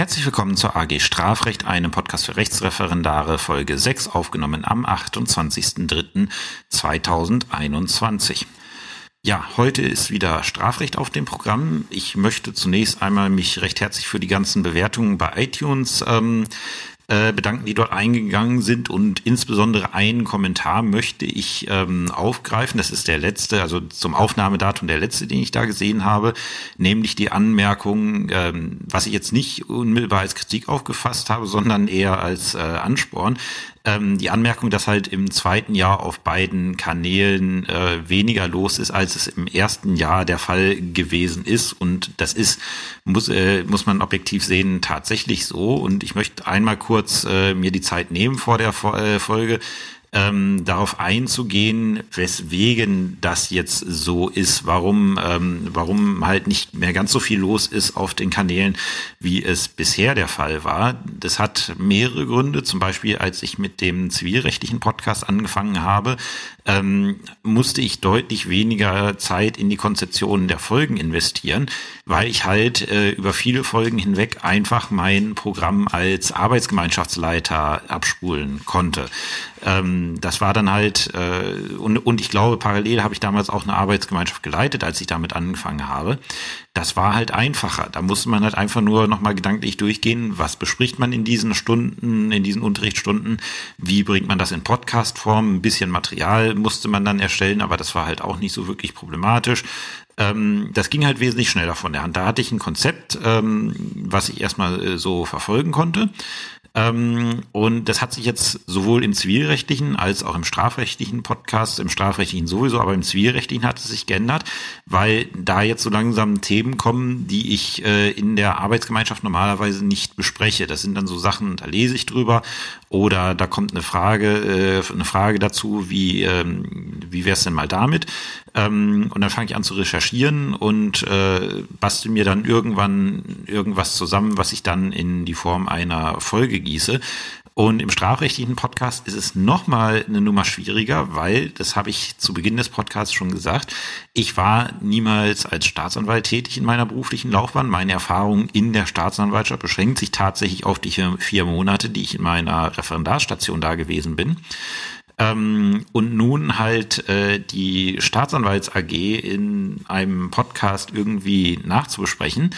Herzlich willkommen zur AG Strafrecht, einem Podcast für Rechtsreferendare, Folge 6, aufgenommen am 28.03.2021. Ja, heute ist wieder Strafrecht auf dem Programm. Ich möchte zunächst einmal mich recht herzlich für die ganzen Bewertungen bei iTunes ähm, äh, bedanken, die dort eingegangen sind. Und insbesondere einen Kommentar möchte ich ähm, aufgreifen. Das ist der letzte, also zum Aufnahmedatum der letzte, den ich da gesehen habe, nämlich die Anmerkung, ähm, was ich jetzt nicht unmittelbar als Kritik aufgefasst habe, sondern eher als äh, Ansporn ähm, die Anmerkung, dass halt im zweiten Jahr auf beiden Kanälen äh, weniger los ist, als es im ersten Jahr der Fall gewesen ist. Und das ist, muss, äh, muss man objektiv sehen, tatsächlich so. Und ich möchte einmal kurz äh, mir die Zeit nehmen vor der äh, Folge, ähm, darauf einzugehen, weswegen das jetzt so ist, warum, ähm, warum halt nicht mehr ganz so viel los ist auf den Kanälen, wie es bisher der Fall war. Das hat mehrere Gründe. Zum Beispiel, als ich mit dem zivilrechtlichen Podcast angefangen habe, ähm, musste ich deutlich weniger Zeit in die Konzeption der Folgen investieren, weil ich halt äh, über viele Folgen hinweg einfach mein Programm als Arbeitsgemeinschaftsleiter abspulen konnte. Ähm, das war dann halt, äh, und, und ich glaube, parallel habe ich damals auch eine Arbeitsgemeinschaft geleitet, als ich damit angefangen habe. Das war halt einfacher. Da musste man halt einfach nur nochmal gedanklich durchgehen, was bespricht man in diesen Stunden, in diesen Unterrichtsstunden, wie bringt man das in Podcast-Form, ein bisschen Material musste man dann erstellen, aber das war halt auch nicht so wirklich problematisch ähm, das ging halt wesentlich schneller von der Hand. Da hatte ich ein Konzept, ähm, was ich erstmal äh, so verfolgen konnte. Ähm, und das hat sich jetzt sowohl im zivilrechtlichen als auch im strafrechtlichen Podcast, im strafrechtlichen sowieso, aber im zivilrechtlichen hat es sich geändert, weil da jetzt so langsam Themen kommen, die ich äh, in der Arbeitsgemeinschaft normalerweise nicht bespreche. Das sind dann so Sachen, da lese ich drüber oder da kommt eine Frage, äh, eine Frage dazu, wie, ähm, wie wäre es denn mal damit? Ähm, und dann fange ich an zu recherchieren und äh, bastel mir dann irgendwann irgendwas zusammen, was ich dann in die Form einer Folge gieße. Und im strafrechtlichen Podcast ist es nochmal eine Nummer schwieriger, weil, das habe ich zu Beginn des Podcasts schon gesagt, ich war niemals als Staatsanwalt tätig in meiner beruflichen Laufbahn. Meine Erfahrung in der Staatsanwaltschaft beschränkt sich tatsächlich auf die vier Monate, die ich in meiner Referendarstation da gewesen bin. Ähm, und nun halt äh, die Staatsanwalts AG in einem Podcast irgendwie nachzubesprechen,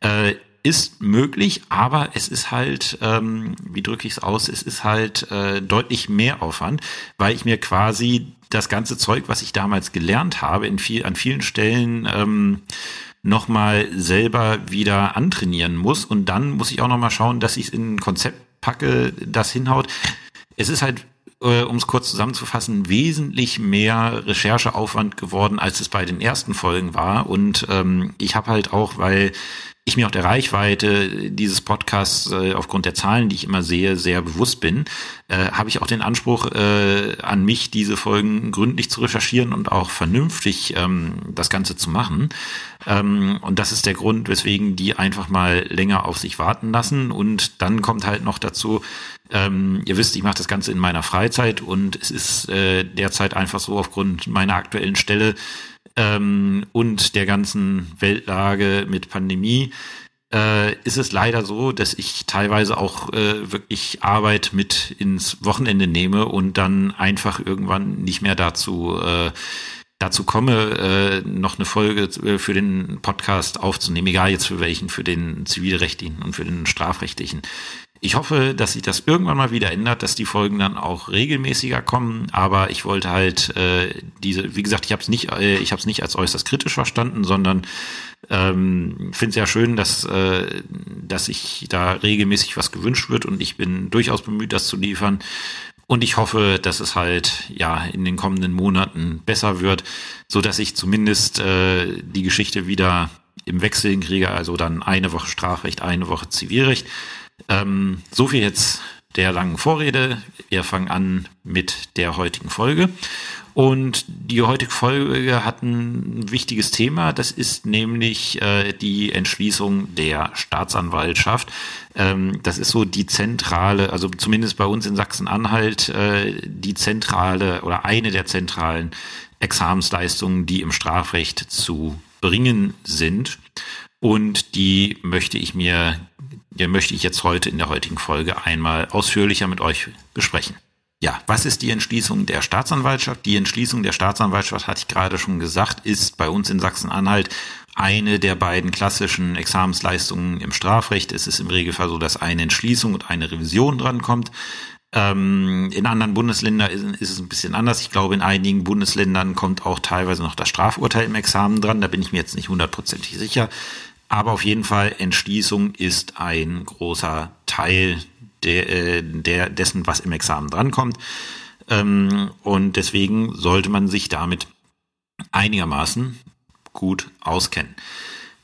äh, ist möglich, aber es ist halt, ähm, wie drücke ich es aus, es ist halt äh, deutlich mehr Aufwand, weil ich mir quasi das ganze Zeug, was ich damals gelernt habe, in viel, an vielen Stellen ähm, nochmal selber wieder antrainieren muss. Und dann muss ich auch nochmal schauen, dass ich es in ein Konzept packe, das hinhaut. Es ist halt äh, um es kurz zusammenzufassen, wesentlich mehr Rechercheaufwand geworden, als es bei den ersten Folgen war. Und ähm, ich habe halt auch, weil ich mir auch der Reichweite dieses Podcasts äh, aufgrund der Zahlen, die ich immer sehe, sehr bewusst bin, äh, habe ich auch den Anspruch äh, an mich, diese Folgen gründlich zu recherchieren und auch vernünftig ähm, das Ganze zu machen. Ähm, und das ist der Grund, weswegen die einfach mal länger auf sich warten lassen. Und dann kommt halt noch dazu, ähm, ihr wisst, ich mache das Ganze in meiner Freizeit und es ist äh, derzeit einfach so aufgrund meiner aktuellen Stelle, ähm, und der ganzen Weltlage mit Pandemie äh, ist es leider so, dass ich teilweise auch äh, wirklich Arbeit mit ins Wochenende nehme und dann einfach irgendwann nicht mehr dazu äh, dazu komme, äh, noch eine Folge äh, für den Podcast aufzunehmen, egal jetzt für welchen, für den zivilrechtlichen und für den strafrechtlichen. Ich hoffe, dass sich das irgendwann mal wieder ändert, dass die Folgen dann auch regelmäßiger kommen. Aber ich wollte halt äh, diese, wie gesagt, ich habe es nicht, äh, ich habe es nicht als äußerst kritisch verstanden, sondern ähm, finde es ja schön, dass äh, dass sich da regelmäßig was gewünscht wird und ich bin durchaus bemüht, das zu liefern. Und ich hoffe, dass es halt ja in den kommenden Monaten besser wird, so dass ich zumindest äh, die Geschichte wieder im Wechsel hinkriege, also dann eine Woche Strafrecht, eine Woche Zivilrecht ähm, so viel jetzt der langen Vorrede. Wir fangen an mit der heutigen Folge. Und die heutige Folge hat ein wichtiges Thema. Das ist nämlich äh, die Entschließung der Staatsanwaltschaft. Ähm, das ist so die zentrale, also zumindest bei uns in Sachsen-Anhalt, äh, die zentrale oder eine der zentralen Examensleistungen, die im Strafrecht zu bringen sind. Und die möchte ich mir möchte ich jetzt heute in der heutigen Folge einmal ausführlicher mit euch besprechen. Ja, was ist die Entschließung der Staatsanwaltschaft? Die Entschließung der Staatsanwaltschaft, hatte ich gerade schon gesagt, ist bei uns in Sachsen-Anhalt eine der beiden klassischen Examensleistungen im Strafrecht. Es ist im Regelfall so, dass eine Entschließung und eine Revision drankommt. Ähm, in anderen Bundesländern ist, ist, es ein bisschen anders. Ich glaube, in einigen Bundesländern kommt auch teilweise noch das Strafurteil im Examen dran. Da bin ich mir jetzt nicht hundertprozentig sicher. Aber auf jeden Fall, Entschließung ist ein großer Teil der, äh, der, dessen, was im Examen drankommt. Ähm, und deswegen sollte man sich damit einigermaßen gut auskennen.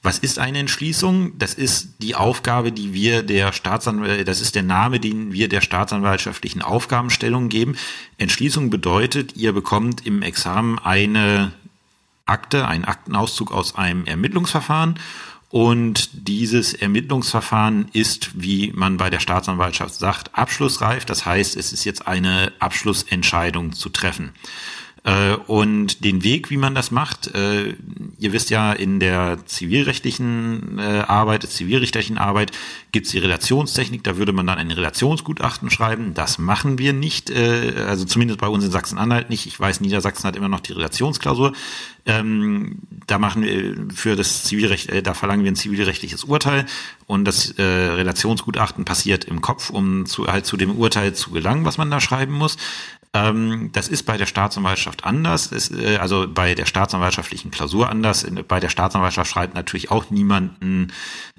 Was ist eine Entschließung? Das ist die Aufgabe, die wir der Staatsanwalt, das ist der Name, den wir der staatsanwaltschaftlichen Aufgabenstellung geben. Entschließung bedeutet, ihr bekommt im Examen eine Akte, einen Aktenauszug aus einem Ermittlungsverfahren und dieses Ermittlungsverfahren ist, wie man bei der Staatsanwaltschaft sagt, abschlussreif. Das heißt, es ist jetzt eine Abschlussentscheidung zu treffen. Äh, und den Weg, wie man das macht, äh, ihr wisst ja, in der zivilrechtlichen äh, Arbeit, der zivilrichterlichen Arbeit gibt's die Relationstechnik, da würde man dann ein Relationsgutachten schreiben. Das machen wir nicht, also zumindest bei uns in Sachsen-Anhalt nicht. Ich weiß, Niedersachsen hat immer noch die Relationsklausur. Ähm, da machen wir für das Zivilrecht, da verlangen wir ein zivilrechtliches Urteil und das Relationsgutachten passiert im Kopf, um zu, halt zu dem Urteil zu gelangen, was man da schreiben muss. Ähm, das ist bei der Staatsanwaltschaft anders, ist, äh, also bei der staatsanwaltschaftlichen Klausur anders. Bei der Staatsanwaltschaft schreibt natürlich auch niemanden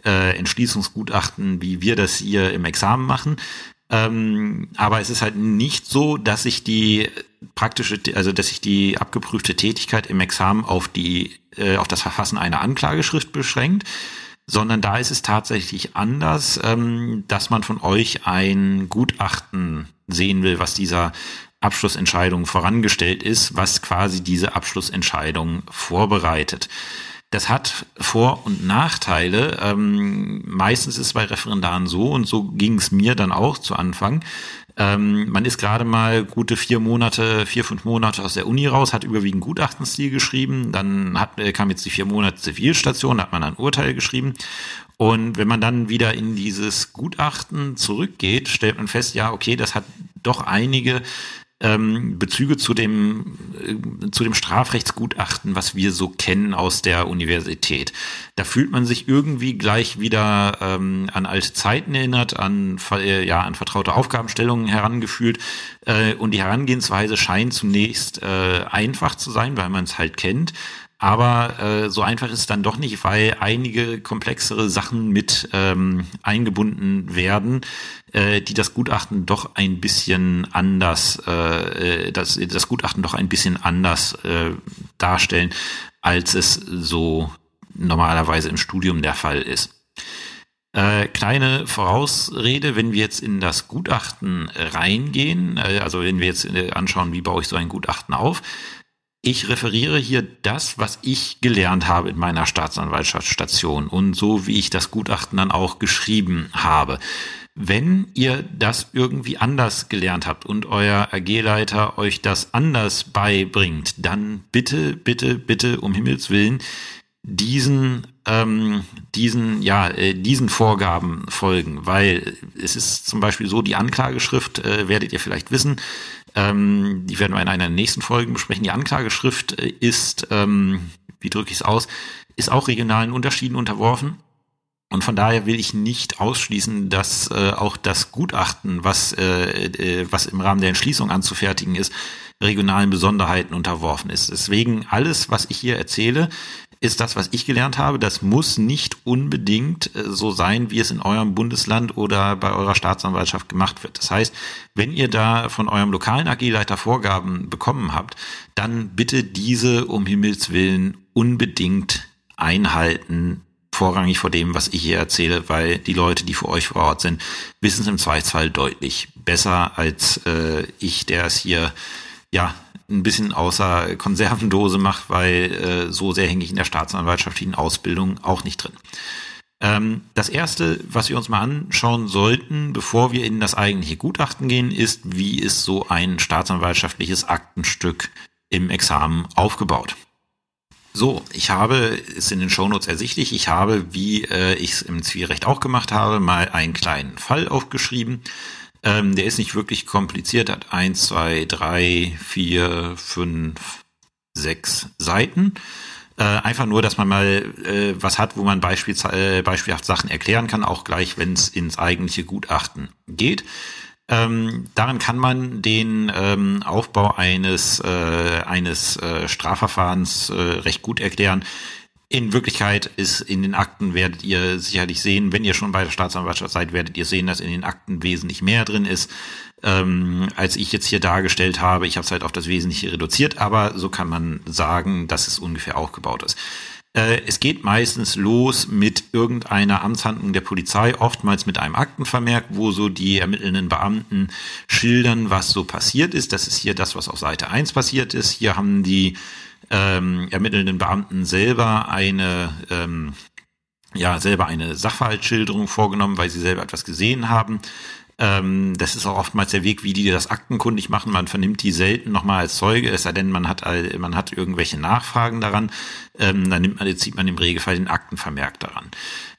äh, Entschließungsgutachten, wie wir das hier im Examen machen. Ähm, aber es ist halt nicht so, dass sich die praktische, also dass sich die abgeprüfte Tätigkeit im Examen auf die, äh, auf das Verfassen einer Anklageschrift beschränkt, sondern da ist es tatsächlich anders, ähm, dass man von euch ein Gutachten sehen will, was dieser Abschlussentscheidung vorangestellt ist, was quasi diese Abschlussentscheidung vorbereitet. Das hat Vor- und Nachteile. Ähm, meistens ist es bei Referendaren so, und so ging es mir dann auch zu Anfang. Ähm, man ist gerade mal gute vier Monate, vier, fünf Monate aus der Uni raus, hat überwiegend Gutachtenstil geschrieben. Dann hat, äh, kam jetzt die vier Monate Zivilstation, hat man ein Urteil geschrieben. Und wenn man dann wieder in dieses Gutachten zurückgeht, stellt man fest, ja, okay, das hat doch einige ähm, Bezüge zu dem, äh, zu dem Strafrechtsgutachten, was wir so kennen aus der Universität. Da fühlt man sich irgendwie gleich wieder ähm, an alte Zeiten erinnert, an, äh, ja, an vertraute Aufgabenstellungen herangefühlt. Äh, und die Herangehensweise scheint zunächst äh, einfach zu sein, weil man es halt kennt. Aber äh, so einfach ist es dann doch nicht, weil einige komplexere Sachen mit ähm, eingebunden werden, äh, die das Gutachten doch ein bisschen anders, äh, das, das Gutachten doch ein bisschen anders äh, darstellen, als es so normalerweise im Studium der Fall ist. Äh, kleine Vorausrede, wenn wir jetzt in das Gutachten reingehen, äh, also wenn wir jetzt äh, anschauen, wie baue ich so ein Gutachten auf, ich referiere hier das, was ich gelernt habe in meiner Staatsanwaltschaftsstation und so wie ich das Gutachten dann auch geschrieben habe. Wenn ihr das irgendwie anders gelernt habt und euer AG-Leiter euch das anders beibringt, dann bitte, bitte, bitte um Himmels Willen diesen ähm, diesen ja äh, diesen Vorgaben folgen, weil es ist zum Beispiel so die Anklageschrift äh, werdet ihr vielleicht wissen, ähm, die werden wir in einer nächsten Folgen besprechen. Die Anklageschrift äh, ist, ähm, wie drücke ich es aus, ist auch regionalen Unterschieden unterworfen. Und von daher will ich nicht ausschließen, dass äh, auch das Gutachten, was, äh, äh, was im Rahmen der Entschließung anzufertigen ist, regionalen Besonderheiten unterworfen ist. Deswegen alles, was ich hier erzähle, ist das, was ich gelernt habe. Das muss nicht unbedingt äh, so sein, wie es in eurem Bundesland oder bei eurer Staatsanwaltschaft gemacht wird. Das heißt, wenn ihr da von eurem lokalen AG-Leiter Vorgaben bekommen habt, dann bitte diese um Himmels Willen unbedingt einhalten, vorrangig vor dem, was ich hier erzähle, weil die Leute, die für euch vor Ort sind, wissen es im Zweifelsfall deutlich besser als äh, ich, der es hier ja ein bisschen außer Konservendose macht, weil äh, so sehr hänge ich in der staatsanwaltschaftlichen Ausbildung auch nicht drin. Ähm, das erste, was wir uns mal anschauen sollten, bevor wir in das eigentliche Gutachten gehen, ist, wie ist so ein staatsanwaltschaftliches Aktenstück im Examen aufgebaut. So, ich habe, ist in den Shownotes ersichtlich, ich habe, wie äh, ich es im Zivilrecht auch gemacht habe, mal einen kleinen Fall aufgeschrieben. Ähm, der ist nicht wirklich kompliziert, hat eins, zwei, drei, vier, fünf, sechs Seiten. Äh, einfach nur, dass man mal äh, was hat, wo man beispiel, äh, beispielhaft Sachen erklären kann, auch gleich, wenn es ins eigentliche Gutachten geht. Ähm, daran kann man den ähm, Aufbau eines, äh, eines äh, Strafverfahrens äh, recht gut erklären. In Wirklichkeit ist in den Akten werdet ihr sicherlich sehen, wenn ihr schon bei der Staatsanwaltschaft seid, werdet ihr sehen, dass in den Akten wesentlich mehr drin ist, ähm, als ich jetzt hier dargestellt habe. Ich habe es halt auf das Wesentliche reduziert, aber so kann man sagen, dass es ungefähr aufgebaut ist. Äh, es geht meistens los mit irgendeiner Amtshandlung der Polizei, oftmals mit einem Aktenvermerk, wo so die ermittelnden Beamten schildern, was so passiert ist. Das ist hier das, was auf Seite 1 passiert ist. Hier haben die ähm, ermittelnden Beamten selber eine ähm, ja selber eine Sachverhaltsschilderung vorgenommen, weil sie selber etwas gesehen haben. Ähm, das ist auch oftmals der Weg, wie die das aktenkundig machen. Man vernimmt die selten nochmal als Zeuge, es sei denn, man hat, man hat irgendwelche Nachfragen daran. Ähm, dann nimmt man, zieht man im Regelfall den Aktenvermerk daran.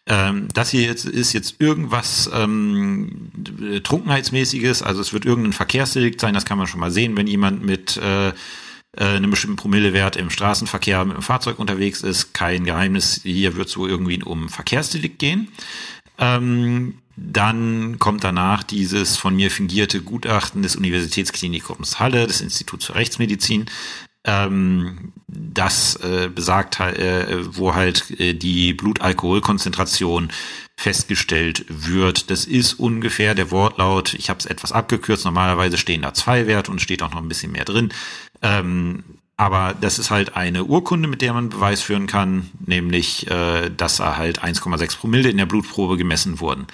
Ähm, das hier jetzt ist jetzt irgendwas ähm, Trunkenheitsmäßiges, also es wird irgendein Verkehrsdelikt sein, das kann man schon mal sehen, wenn jemand mit äh, äh einem bestimmten Promillewert im Straßenverkehr mit dem Fahrzeug unterwegs ist. Kein Geheimnis, hier wird es wohl irgendwie um Verkehrsdelikt gehen. Ähm, dann kommt danach dieses von mir fingierte Gutachten des Universitätsklinikums Halle, des Instituts für Rechtsmedizin, ähm, das äh, besagt, äh, wo halt äh, die Blutalkoholkonzentration festgestellt wird. Das ist ungefähr der Wortlaut, ich habe es etwas abgekürzt, normalerweise stehen da zwei Werte und steht auch noch ein bisschen mehr drin. Ähm, aber das ist halt eine Urkunde, mit der man Beweis führen kann, nämlich, äh, dass er halt 1,6 Promille in der Blutprobe gemessen wurden.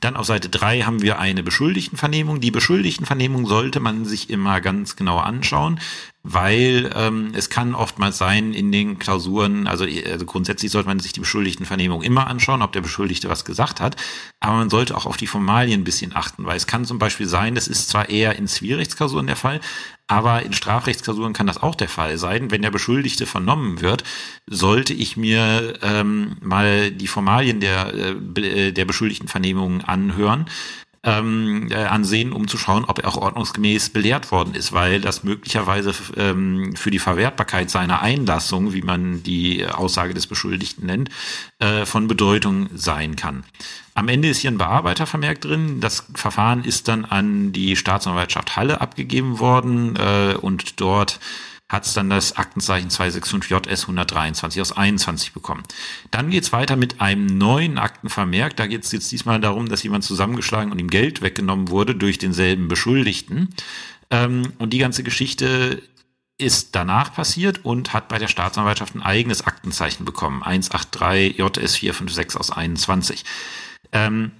Dann auf Seite 3 haben wir eine Beschuldigtenvernehmung. Die Beschuldigtenvernehmung sollte man sich immer ganz genau anschauen, weil ähm, es kann oftmals sein in den Klausuren, also, also grundsätzlich sollte man sich die Beschuldigtenvernehmung immer anschauen, ob der Beschuldigte was gesagt hat, aber man sollte auch auf die Formalien ein bisschen achten, weil es kann zum Beispiel sein, das ist zwar eher in Zivilrechtsklausuren der Fall, aber in Strafrechtsklausuren kann das auch der Fall sein. Wenn der Beschuldigte vernommen wird, sollte ich mir ähm, mal die Formalien der, äh, der Beschuldigtenvernehmung anhören, ähm, äh, ansehen, um zu schauen, ob er auch ordnungsgemäß belehrt worden ist, weil das möglicherweise ähm, für die Verwertbarkeit seiner Einlassung, wie man die Aussage des Beschuldigten nennt, äh, von Bedeutung sein kann. Am Ende ist hier ein Bearbeitervermerk drin. Das Verfahren ist dann an die Staatsanwaltschaft Halle abgegeben worden äh, und dort hat es dann das Aktenzeichen 265 JS 123 aus 21 bekommen. Dann geht's weiter mit einem neuen Aktenvermerk. Da geht es jetzt diesmal darum, dass jemand zusammengeschlagen und ihm Geld weggenommen wurde durch denselben Beschuldigten. Ähm, und die ganze Geschichte ist danach passiert und hat bei der Staatsanwaltschaft ein eigenes Aktenzeichen bekommen. 183 JS 456 aus 21. Ähm,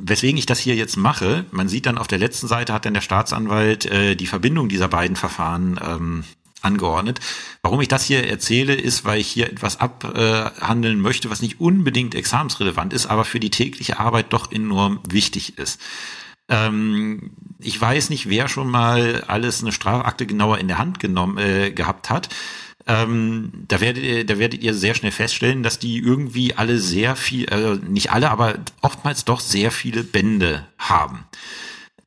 Weswegen ich das hier jetzt mache, man sieht dann auf der letzten Seite hat dann der Staatsanwalt äh, die Verbindung dieser beiden Verfahren ähm, angeordnet. Warum ich das hier erzähle, ist, weil ich hier etwas abhandeln möchte, was nicht unbedingt examensrelevant ist, aber für die tägliche Arbeit doch enorm wichtig ist. Ähm, ich weiß nicht, wer schon mal alles eine Strafakte genauer in der Hand genommen äh, gehabt hat. Ähm, da werdet, da werdet ihr sehr schnell feststellen, dass die irgendwie alle sehr viel, äh, nicht alle, aber oftmals doch sehr viele Bände haben.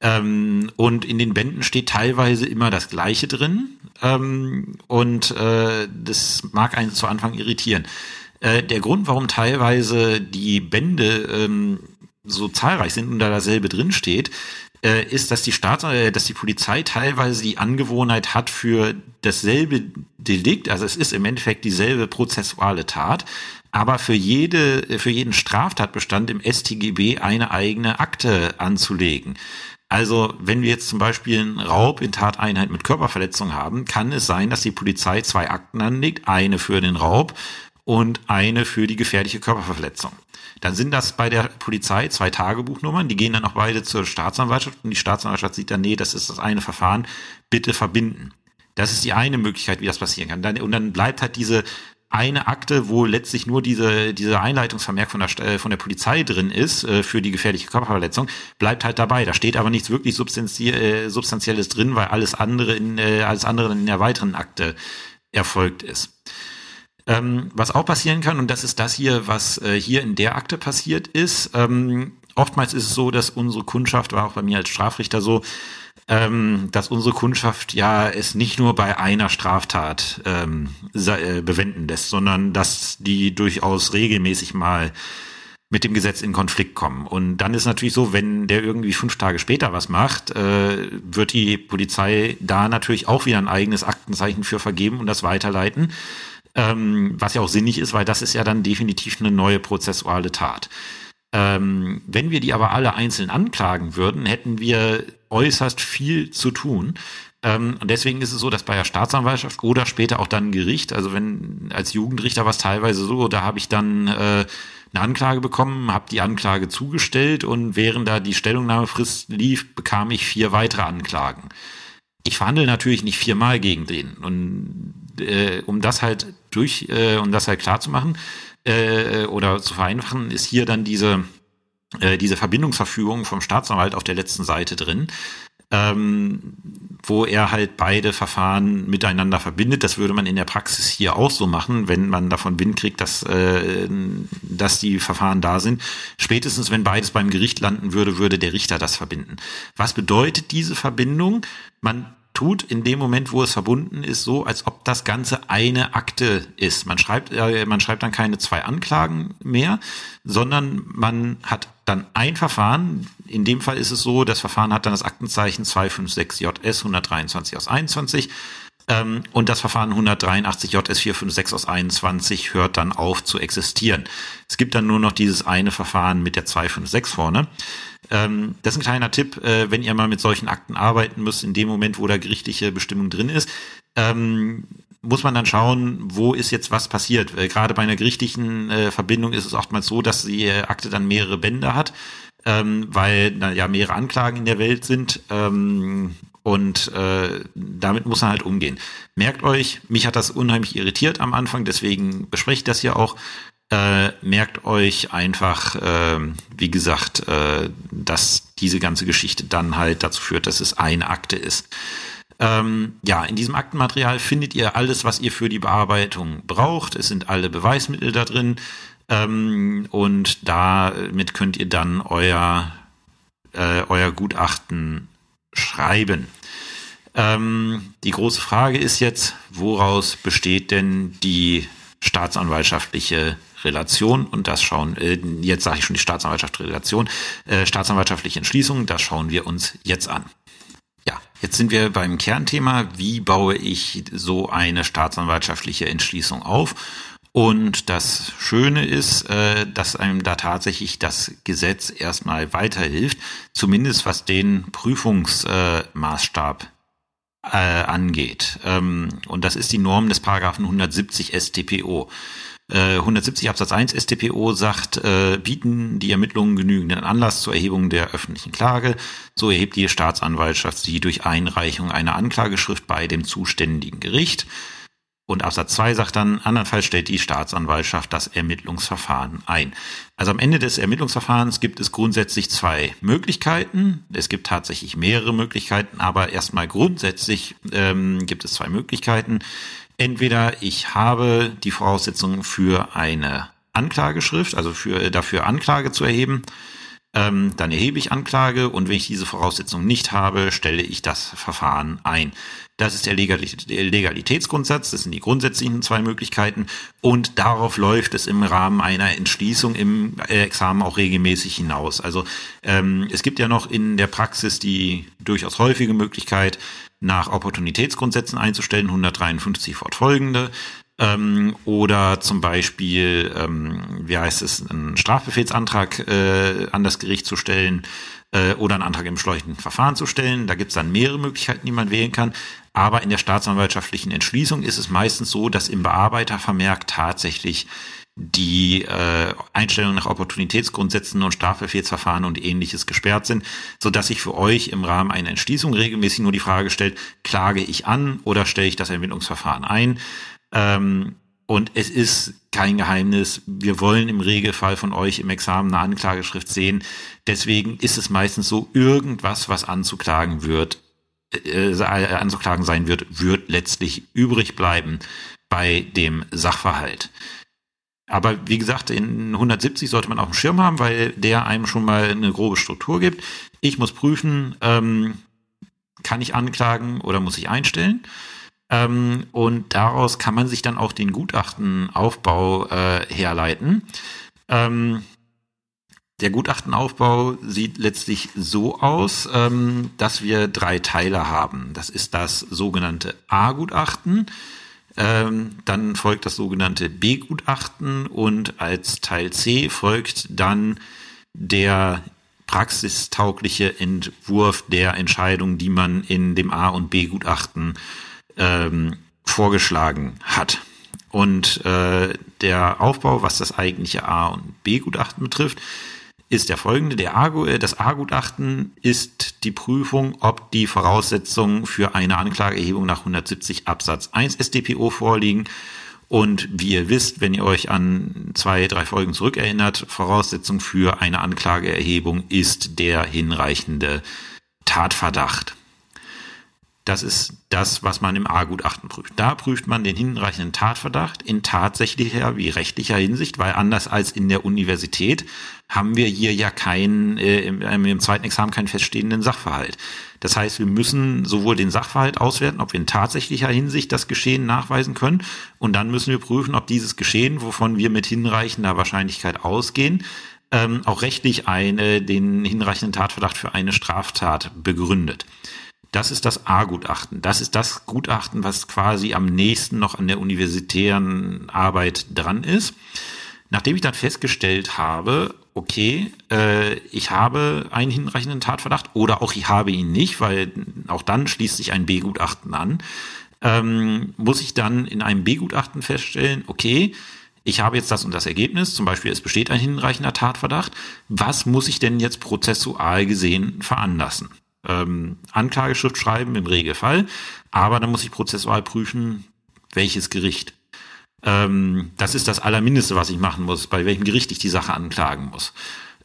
Ähm, und in den Bänden steht teilweise immer das Gleiche drin. Ähm, und äh, das mag einen zu Anfang irritieren. Äh, der Grund, warum teilweise die Bände ähm, so zahlreich sind und da dasselbe drin steht, äh, ist, dass die Staats äh, dass die Polizei teilweise die Angewohnheit hat für dasselbe Delikt, also es ist im Endeffekt dieselbe prozessuale Tat, aber für jede, für jeden Straftatbestand im StGB eine eigene Akte anzulegen. Also, wenn wir jetzt zum Beispiel einen Raub in Tateinheit mit Körperverletzung haben, kann es sein, dass die Polizei zwei Akten anlegt, eine für den Raub und eine für die gefährliche Körperverletzung. Dann sind das bei der Polizei zwei Tagebuchnummern, die gehen dann auch beide zur Staatsanwaltschaft und die Staatsanwaltschaft sieht dann, nee, das ist das eine Verfahren, bitte verbinden. Das ist die eine Möglichkeit, wie das passieren kann. Und dann bleibt halt diese eine Akte, wo letztlich nur diese, diese Einleitungsvermerk von der, äh, von der Polizei drin ist äh, für die gefährliche Körperverletzung, bleibt halt dabei. Da steht aber nichts wirklich substanzie äh, Substanzielles drin, weil alles andere in, äh, alles andere in der weiteren Akte erfolgt ist. Ähm, was auch passieren kann, und das ist das hier, was äh, hier in der Akte passiert ist, ähm, oftmals ist es so, dass unsere Kundschaft, war auch bei mir als Strafrichter so, ähm, dass unsere Kundschaft ja es nicht nur bei einer Straftat ähm, äh, bewenden lässt, sondern dass die durchaus regelmäßig mal mit dem Gesetz in Konflikt kommen. Und dann ist natürlich so, wenn der irgendwie fünf Tage später was macht, äh, wird die Polizei da natürlich auch wieder ein eigenes Aktenzeichen für vergeben und das weiterleiten. Ähm, was ja auch sinnig ist, weil das ist ja dann definitiv eine neue prozessuale Tat. Ähm, wenn wir die aber alle einzeln anklagen würden, hätten wir äußerst viel zu tun. Ähm, und deswegen ist es so, dass bei der Staatsanwaltschaft oder später auch dann Gericht, also wenn als Jugendrichter war es teilweise so, da habe ich dann äh, eine Anklage bekommen, habe die Anklage zugestellt und während da die Stellungnahmefrist lief, bekam ich vier weitere Anklagen. Ich verhandle natürlich nicht viermal gegen den. Und äh, um das halt durch, äh, um das halt klar zu machen, äh, oder zu vereinfachen, ist hier dann diese, äh, diese Verbindungsverfügung vom Staatsanwalt auf der letzten Seite drin. Ähm, wo er halt beide Verfahren miteinander verbindet. Das würde man in der Praxis hier auch so machen, wenn man davon Wind kriegt, dass, äh, dass die Verfahren da sind. Spätestens, wenn beides beim Gericht landen würde, würde der Richter das verbinden. Was bedeutet diese Verbindung? Man tut in dem Moment, wo es verbunden ist, so, als ob das Ganze eine Akte ist. Man schreibt, äh, man schreibt dann keine zwei Anklagen mehr, sondern man hat dann ein Verfahren. In dem Fall ist es so, das Verfahren hat dann das Aktenzeichen 256 JS 123 aus 21 ähm, und das Verfahren 183 JS 456 aus 21 hört dann auf zu existieren. Es gibt dann nur noch dieses eine Verfahren mit der 256 vorne. Ähm, das ist ein kleiner Tipp, äh, wenn ihr mal mit solchen Akten arbeiten müsst, in dem Moment, wo da gerichtliche Bestimmung drin ist. Ähm, muss man dann schauen, wo ist jetzt was passiert. Äh, gerade bei einer gerichtlichen äh, Verbindung ist es oftmals so, dass die äh, Akte dann mehrere Bände hat, ähm, weil na, ja mehrere Anklagen in der Welt sind. Ähm, und äh, damit muss man halt umgehen. Merkt euch, mich hat das unheimlich irritiert am Anfang, deswegen bespreche ich das hier auch. Äh, merkt euch einfach, äh, wie gesagt, äh, dass diese ganze Geschichte dann halt dazu führt, dass es eine Akte ist. Ähm, ja, in diesem Aktenmaterial findet ihr alles, was ihr für die Bearbeitung braucht. Es sind alle Beweismittel da drin. Ähm, und damit könnt ihr dann euer, äh, euer Gutachten schreiben. Ähm, die große Frage ist jetzt, woraus besteht denn die staatsanwaltschaftliche Relation und das schauen, äh, jetzt sage ich schon die staatsanwaltschaftliche Relation, äh, staatsanwaltschaftliche Entschließung, das schauen wir uns jetzt an. Ja, jetzt sind wir beim Kernthema, wie baue ich so eine staatsanwaltschaftliche Entschließung auf? Und das Schöne ist, äh, dass einem da tatsächlich das Gesetz erstmal weiterhilft, zumindest was den Prüfungsmaßstab äh, angeht. Ähm, und das ist die Norm des Paragraphen 170 StPO. 170 Absatz 1 StPO sagt, äh, bieten die Ermittlungen genügenden Anlass zur Erhebung der öffentlichen Klage, so erhebt die Staatsanwaltschaft sie durch Einreichung einer Anklageschrift bei dem zuständigen Gericht. Und Absatz 2 sagt dann, andernfalls stellt die Staatsanwaltschaft das Ermittlungsverfahren ein. Also am Ende des Ermittlungsverfahrens gibt es grundsätzlich zwei Möglichkeiten. Es gibt tatsächlich mehrere Möglichkeiten, aber erstmal grundsätzlich ähm, gibt es zwei Möglichkeiten. Entweder ich habe die Voraussetzungen für eine Anklageschrift, also für, dafür Anklage zu erheben, ähm, dann erhebe ich Anklage und wenn ich diese Voraussetzungen nicht habe, stelle ich das Verfahren ein. Das ist der Legalitätsgrundsatz, das sind die grundsätzlichen zwei Möglichkeiten und darauf läuft es im Rahmen einer Entschließung im Examen auch regelmäßig hinaus. Also ähm, es gibt ja noch in der Praxis die durchaus häufige Möglichkeit, nach Opportunitätsgrundsätzen einzustellen, 153 fortfolgende. Ähm, oder zum Beispiel, ähm, wie heißt es, einen Strafbefehlsantrag äh, an das Gericht zu stellen äh, oder einen Antrag im beschleunigten Verfahren zu stellen. Da gibt es dann mehrere Möglichkeiten, die man wählen kann. Aber in der staatsanwaltschaftlichen Entschließung ist es meistens so, dass im Bearbeitervermerk tatsächlich die äh, Einstellungen nach Opportunitätsgrundsätzen und Strafbefehlsverfahren und ähnliches gesperrt sind, so dass sich für euch im Rahmen einer Entschließung regelmäßig nur die Frage stellt, klage ich an oder stelle ich das Ermittlungsverfahren ein? Ähm, und es ist kein Geheimnis, wir wollen im Regelfall von euch im Examen eine Anklageschrift sehen. Deswegen ist es meistens so, irgendwas, was anzuklagen wird, äh, äh anzuklagen sein wird, wird letztlich übrig bleiben. bei dem Sachverhalt. Aber wie gesagt, in 170 sollte man auch einen Schirm haben, weil der einem schon mal eine grobe Struktur gibt. Ich muss prüfen, ähm, kann ich anklagen oder muss ich einstellen? Ähm, und daraus kann man sich dann auch den Gutachtenaufbau äh, herleiten. Ähm, der Gutachtenaufbau sieht letztlich so aus, ähm, dass wir drei Teile haben. Das ist das sogenannte A-Gutachten. Ähm, dann folgt das sogenannte B-Gutachten und als Teil C folgt dann der praxistaugliche Entwurf der Entscheidung, die man in dem A- und B-Gutachten ähm, vorgeschlagen hat. Und äh, der Aufbau, was das eigentliche A- und B-Gutachten betrifft, ist der folgende. Der A, äh, das A-Gutachten ist die Prüfung, ob die Voraussetzungen für eine Anklageerhebung nach 170 Absatz 1 StPO vorliegen. Und wie ihr wisst, wenn ihr euch an zwei, drei Folgen zurückerinnert, Voraussetzung für eine Anklageerhebung ist der hinreichende Tatverdacht. Das ist das, was man im A-Gutachten prüft. Da prüft man den hinreichenden Tatverdacht in tatsächlicher wie rechtlicher Hinsicht, weil anders als in der Universität haben wir hier ja keinen, äh, im, zweiten Examen keinen feststehenden Sachverhalt. Das heißt, wir müssen sowohl den Sachverhalt auswerten, ob wir in tatsächlicher Hinsicht das Geschehen nachweisen können, und dann müssen wir prüfen, ob dieses Geschehen, wovon wir mit hinreichender Wahrscheinlichkeit ausgehen, ähm, auch rechtlich eine, den hinreichenden Tatverdacht für eine Straftat begründet. Das ist das A-Gutachten. Das ist das Gutachten, was quasi am nächsten noch an der universitären Arbeit dran ist. Nachdem ich dann festgestellt habe, okay, äh, ich habe einen hinreichenden Tatverdacht oder auch ich habe ihn nicht, weil auch dann schließt sich ein B-Gutachten an, ähm, muss ich dann in einem B-Gutachten feststellen, okay, ich habe jetzt das und das Ergebnis, zum Beispiel es besteht ein hinreichender Tatverdacht, was muss ich denn jetzt prozessual gesehen veranlassen? Ähm, Anklageschrift schreiben im Regelfall, aber dann muss ich prozessual prüfen, welches Gericht. Ähm, das ist das Allermindeste, was ich machen muss, bei welchem Gericht ich die Sache anklagen muss.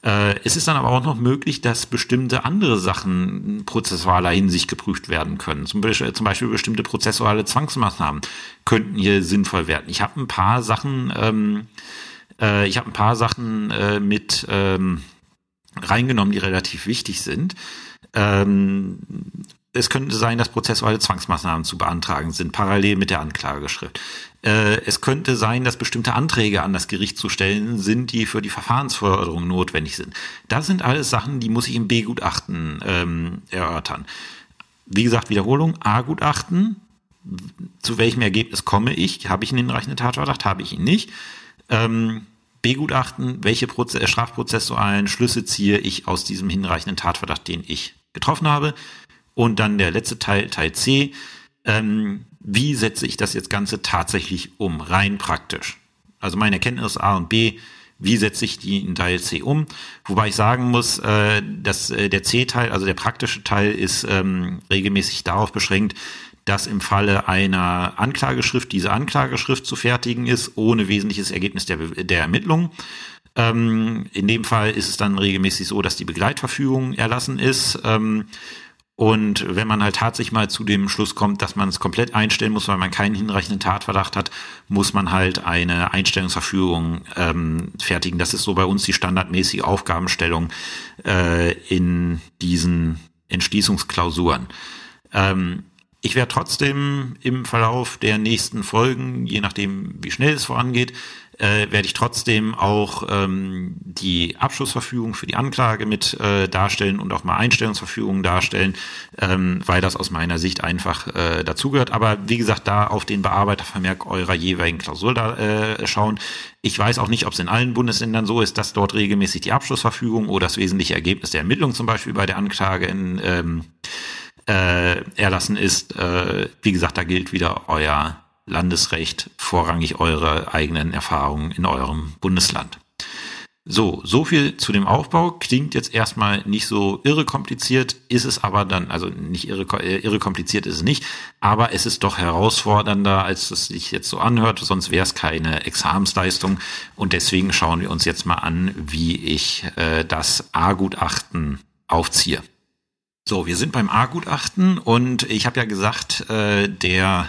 Äh, es ist dann aber auch noch möglich, dass bestimmte andere Sachen prozessualer Hinsicht geprüft werden können. Zum Beispiel, zum Beispiel bestimmte prozessuale Zwangsmaßnahmen könnten hier sinnvoll werden. Ich habe ein paar Sachen, ähm, äh, ich habe ein paar Sachen äh, mit ähm, reingenommen, die relativ wichtig sind. Ähm, es könnte sein, dass prozessuale Zwangsmaßnahmen zu beantragen sind, parallel mit der Anklageschrift. Äh, es könnte sein, dass bestimmte Anträge an das Gericht zu stellen sind, die für die Verfahrensförderung notwendig sind. Das sind alles Sachen, die muss ich im B-Gutachten ähm, erörtern. Wie gesagt, Wiederholung, A-Gutachten, zu welchem Ergebnis komme ich? Habe ich einen hinreichenden Tatverdacht? Habe ich ihn nicht? Ähm, B-Gutachten, welche Proze strafprozessualen Schlüsse ziehe ich aus diesem hinreichenden Tatverdacht, den ich getroffen habe. Und dann der letzte Teil, Teil C. Ähm, wie setze ich das jetzt Ganze tatsächlich um, rein praktisch? Also meine Erkenntnis A und B, wie setze ich die in Teil C um? Wobei ich sagen muss, äh, dass äh, der C-Teil, also der praktische Teil, ist ähm, regelmäßig darauf beschränkt, dass im Falle einer Anklageschrift diese Anklageschrift zu fertigen ist, ohne wesentliches Ergebnis der, der Ermittlung. Ähm, in dem Fall ist es dann regelmäßig so, dass die Begleitverfügung erlassen ist. Ähm, und wenn man halt tatsächlich mal zu dem Schluss kommt, dass man es komplett einstellen muss, weil man keinen hinreichenden Tatverdacht hat, muss man halt eine Einstellungsverfügung ähm, fertigen. Das ist so bei uns die standardmäßige Aufgabenstellung äh, in diesen Entschließungsklausuren. Ähm, ich werde trotzdem im Verlauf der nächsten Folgen, je nachdem wie schnell es vorangeht, äh, werde ich trotzdem auch ähm, die Abschlussverfügung für die Anklage mit äh, darstellen und auch mal Einstellungsverfügungen darstellen, ähm, weil das aus meiner Sicht einfach äh, dazugehört. Aber wie gesagt, da auf den Bearbeitervermerk eurer jeweiligen Klausur da äh, schauen. Ich weiß auch nicht, ob es in allen Bundesländern so ist, dass dort regelmäßig die Abschlussverfügung oder das wesentliche Ergebnis der Ermittlung zum Beispiel bei der Anklage in ähm, äh, erlassen ist. Äh, wie gesagt, da gilt wieder euer Landesrecht vorrangig eure eigenen Erfahrungen in eurem Bundesland. So, so viel zu dem Aufbau. Klingt jetzt erstmal nicht so irre kompliziert, ist es aber dann, also nicht irre, äh, irre kompliziert ist es nicht, aber es ist doch herausfordernder, als es sich jetzt so anhört, sonst wäre es keine Examensleistung. Und deswegen schauen wir uns jetzt mal an, wie ich äh, das A-Gutachten aufziehe. So, wir sind beim A-Gutachten und ich habe ja gesagt, äh, der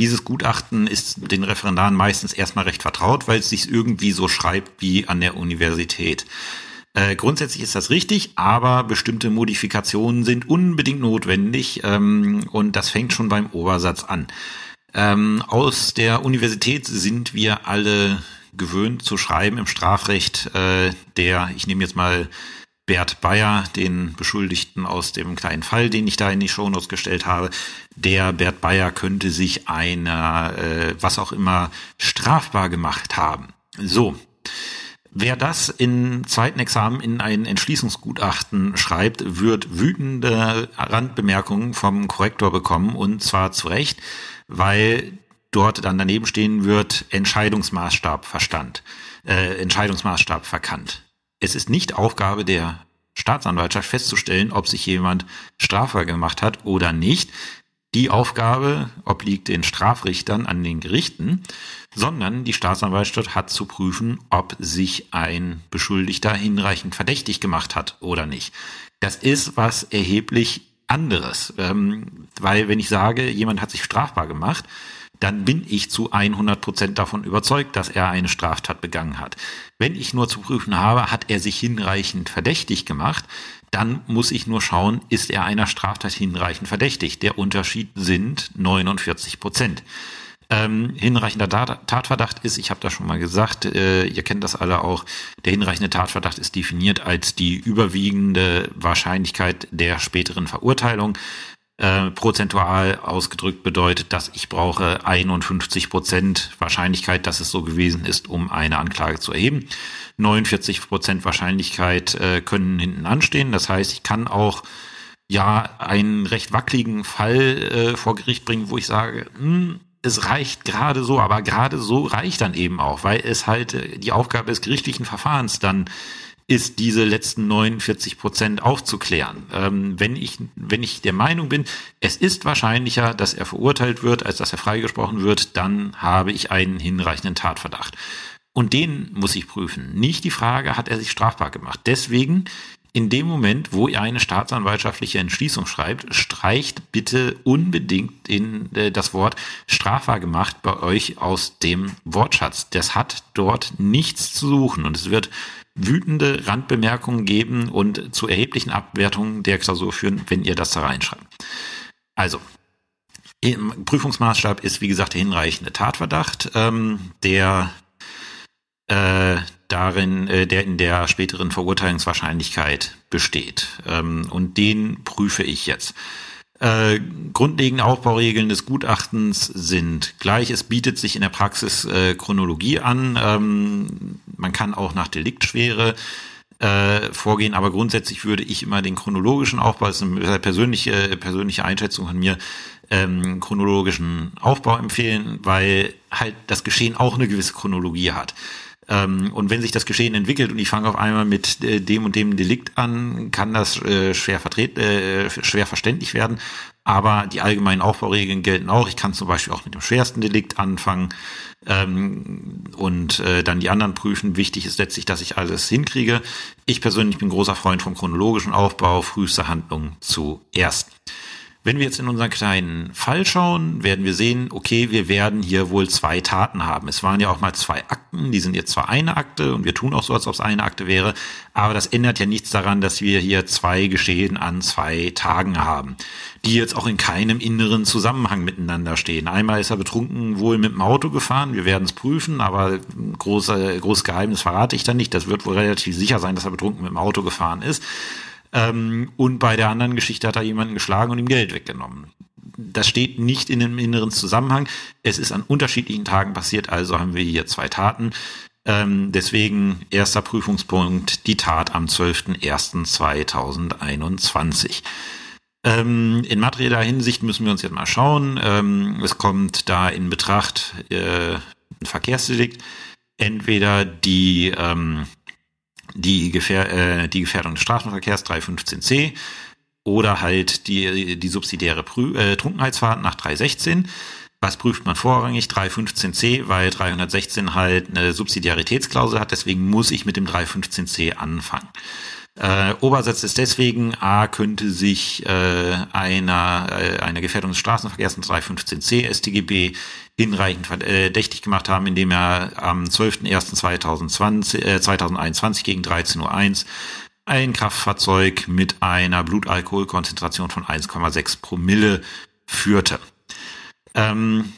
Dieses Gutachten ist den Referendaren meistens erstmal recht vertraut, weil es sich irgendwie so schreibt wie an der Universität. Äh, grundsätzlich ist das richtig, aber bestimmte Modifikationen sind unbedingt notwendig ähm, und das fängt schon beim Obersatz an. Ähm, aus der Universität sind wir alle gewöhnt zu schreiben im Strafrecht, äh, der, ich nehme jetzt mal Bert Bayer, den Beschuldigten aus dem kleinen Fall, den ich da in die Shownotes gestellt habe, der Bert Bayer könnte sich einer, äh, was auch immer, strafbar gemacht haben. So. Wer das im zweiten Examen in ein Entschließungsgutachten schreibt, wird wütende Randbemerkungen vom Korrektor bekommen und zwar zu Recht, weil dort dann daneben stehen wird Entscheidungsmaßstab verstand, äh, Entscheidungsmaßstab verkannt. Es ist nicht Aufgabe der Staatsanwaltschaft festzustellen, ob sich jemand strafbar gemacht hat oder nicht. Die Aufgabe obliegt den Strafrichtern an den Gerichten, sondern die Staatsanwaltschaft hat zu prüfen, ob sich ein Beschuldigter hinreichend verdächtig gemacht hat oder nicht. Das ist was erheblich anderes, ähm, weil wenn ich sage, jemand hat sich strafbar gemacht, dann bin ich zu 100 Prozent davon überzeugt, dass er eine Straftat begangen hat. Wenn ich nur zu prüfen habe, hat er sich hinreichend verdächtig gemacht, dann muss ich nur schauen, ist er einer Straftat hinreichend verdächtig. Der Unterschied sind 49 Prozent. Ähm, hinreichender Tatverdacht ist, ich habe das schon mal gesagt, äh, ihr kennt das alle auch, der hinreichende Tatverdacht ist definiert als die überwiegende Wahrscheinlichkeit der späteren Verurteilung. Äh, prozentual ausgedrückt bedeutet, dass ich brauche 51 Prozent Wahrscheinlichkeit, dass es so gewesen ist, um eine Anklage zu erheben. 49 Prozent Wahrscheinlichkeit äh, können hinten anstehen. Das heißt, ich kann auch ja einen recht wackeligen Fall äh, vor Gericht bringen, wo ich sage, hm, es reicht gerade so, aber gerade so reicht dann eben auch, weil es halt äh, die Aufgabe des gerichtlichen Verfahrens dann ist, diese letzten 49 Prozent aufzuklären. Ähm, wenn ich, wenn ich der Meinung bin, es ist wahrscheinlicher, dass er verurteilt wird, als dass er freigesprochen wird, dann habe ich einen hinreichenden Tatverdacht. Und den muss ich prüfen. Nicht die Frage, hat er sich strafbar gemacht. Deswegen in dem Moment, wo ihr eine staatsanwaltschaftliche Entschließung schreibt, streicht bitte unbedingt in, äh, das Wort strafbar gemacht bei euch aus dem Wortschatz. Das hat dort nichts zu suchen und es wird wütende Randbemerkungen geben und zu erheblichen Abwertungen der Klausur führen, wenn ihr das da reinschreibt. Also, im Prüfungsmaßstab ist, wie gesagt, der hinreichende Tatverdacht, ähm, der äh, darin, äh, der in der späteren Verurteilungswahrscheinlichkeit besteht. Ähm, und den prüfe ich jetzt. Äh, grundlegende Aufbauregeln des Gutachtens sind gleich. Es bietet sich in der Praxis äh, Chronologie an. Ähm, man kann auch nach Deliktschwere äh, vorgehen, aber grundsätzlich würde ich immer den chronologischen Aufbau, das ist eine persönliche, persönliche Einschätzung von mir, ähm, chronologischen Aufbau empfehlen, weil halt das Geschehen auch eine gewisse Chronologie hat. Ähm, und wenn sich das Geschehen entwickelt und ich fange auf einmal mit äh, dem und dem Delikt an, kann das äh, schwer vertret, äh, schwer verständlich werden. Aber die allgemeinen Aufbauregeln gelten auch. Ich kann zum Beispiel auch mit dem schwersten Delikt anfangen ähm, und äh, dann die anderen prüfen. Wichtig ist letztlich, dass ich alles hinkriege. Ich persönlich bin großer Freund vom chronologischen Aufbau, früheste Handlung zuerst. Wenn wir jetzt in unseren kleinen Fall schauen, werden wir sehen, okay, wir werden hier wohl zwei Taten haben. Es waren ja auch mal zwei Akten, die sind jetzt zwar eine Akte und wir tun auch so, als ob es eine Akte wäre, aber das ändert ja nichts daran, dass wir hier zwei Geschehen an zwei Tagen haben, die jetzt auch in keinem inneren Zusammenhang miteinander stehen. Einmal ist er betrunken wohl mit dem Auto gefahren, wir werden es prüfen, aber große, großes Geheimnis verrate ich da nicht. Das wird wohl relativ sicher sein, dass er betrunken mit dem Auto gefahren ist. Ähm, und bei der anderen Geschichte hat er jemanden geschlagen und ihm Geld weggenommen. Das steht nicht in einem inneren Zusammenhang. Es ist an unterschiedlichen Tagen passiert, also haben wir hier zwei Taten. Ähm, deswegen erster Prüfungspunkt, die Tat am 12.01.2021. Ähm, in materieller Hinsicht müssen wir uns jetzt mal schauen. Ähm, es kommt da in Betracht äh, ein Verkehrsdelikt. Entweder die ähm, die, Gefähr äh, die Gefährdung des Straßenverkehrs 315c oder halt die, die subsidiäre Prü äh, Trunkenheitsfahrt nach 316. Was prüft man vorrangig? 315c, weil 316 halt eine Subsidiaritätsklausel hat, deswegen muss ich mit dem 315c anfangen. Äh, Obersatz ist deswegen, A, könnte sich äh, einer, äh, eine Gefährdung des Straßenverkehrs in 315c StGB hinreichend verdächtig gemacht haben, indem er am 12.01.2020, äh, 2021 gegen 13.01 Uhr ein Kraftfahrzeug mit einer Blutalkoholkonzentration von 1,6 Promille führte. Ähm,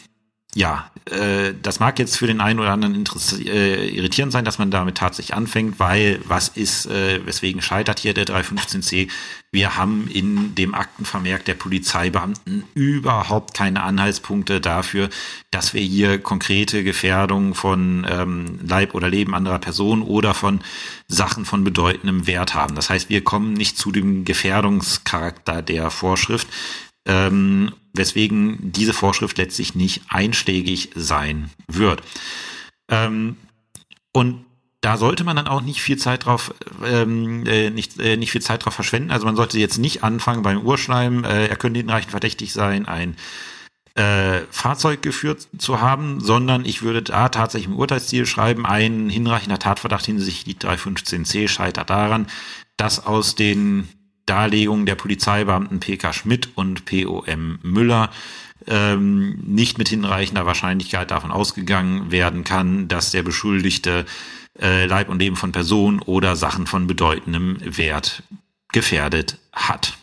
ja, äh, das mag jetzt für den einen oder anderen äh, irritierend sein, dass man damit tatsächlich anfängt, weil was ist, äh, weswegen scheitert hier der 315c? Wir haben in dem Aktenvermerk der Polizeibeamten überhaupt keine Anhaltspunkte dafür, dass wir hier konkrete Gefährdungen von ähm, Leib oder Leben anderer Personen oder von Sachen von bedeutendem Wert haben. Das heißt, wir kommen nicht zu dem Gefährdungscharakter der Vorschrift ähm, weswegen diese Vorschrift letztlich nicht einschlägig sein wird. Ähm, und da sollte man dann auch nicht viel Zeit drauf, ähm, äh, nicht, äh, nicht viel Zeit drauf verschwenden. Also man sollte jetzt nicht anfangen beim Urschreiben, äh, er könnte hinreichend verdächtig sein, ein äh, Fahrzeug geführt zu haben, sondern ich würde da tatsächlich im Urteilsziel schreiben, ein hinreichender Tatverdacht hinsichtlich 315c scheitert daran, dass aus den Darlegungen der Polizeibeamten PK Schmidt und POM Müller ähm, nicht mit hinreichender Wahrscheinlichkeit davon ausgegangen werden kann, dass der Beschuldigte äh, Leib und Leben von Personen oder Sachen von bedeutendem Wert gefährdet hat.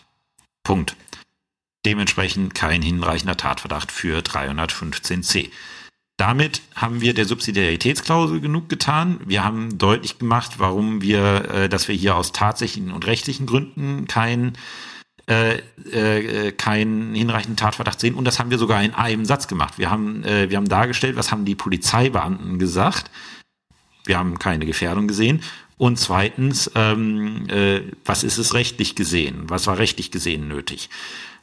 Punkt. Dementsprechend kein hinreichender Tatverdacht für 315c. Damit haben wir der Subsidiaritätsklausel genug getan. Wir haben deutlich gemacht, warum wir, äh, dass wir hier aus tatsächlichen und rechtlichen Gründen keinen äh, äh, keinen hinreichenden Tatverdacht sehen. Und das haben wir sogar in einem Satz gemacht. Wir haben, äh, wir haben dargestellt, was haben die Polizeibeamten gesagt. Wir haben keine Gefährdung gesehen. Und zweitens, ähm, äh, was ist es rechtlich gesehen? Was war rechtlich gesehen nötig?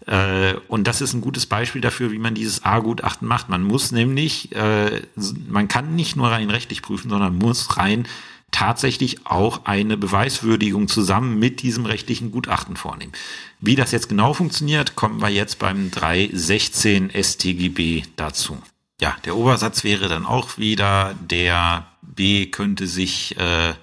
Äh, und das ist ein gutes Beispiel dafür, wie man dieses A-Gutachten macht. Man muss nämlich, äh, man kann nicht nur rein rechtlich prüfen, sondern muss rein tatsächlich auch eine Beweiswürdigung zusammen mit diesem rechtlichen Gutachten vornehmen. Wie das jetzt genau funktioniert, kommen wir jetzt beim 316 StGB dazu. Ja, der Obersatz wäre dann auch wieder, der B könnte sich äh,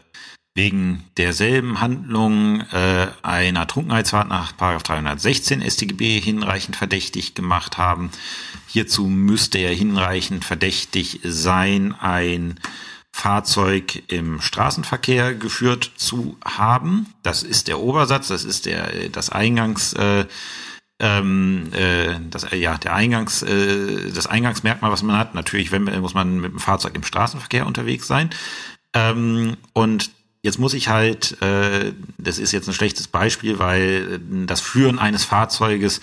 wegen derselben Handlung äh, einer Trunkenheitsfahrt nach 316 StGB hinreichend verdächtig gemacht haben. Hierzu müsste er hinreichend verdächtig sein, ein Fahrzeug im Straßenverkehr geführt zu haben. Das ist der Obersatz, das ist der das Eingangs äh, ähm, äh, das ja der Eingangs äh, das Eingangsmerkmal, was man hat. Natürlich, wenn muss man mit dem Fahrzeug im Straßenverkehr unterwegs sein. Ähm, und Jetzt muss ich halt, äh, das ist jetzt ein schlechtes Beispiel, weil äh, das Führen eines Fahrzeuges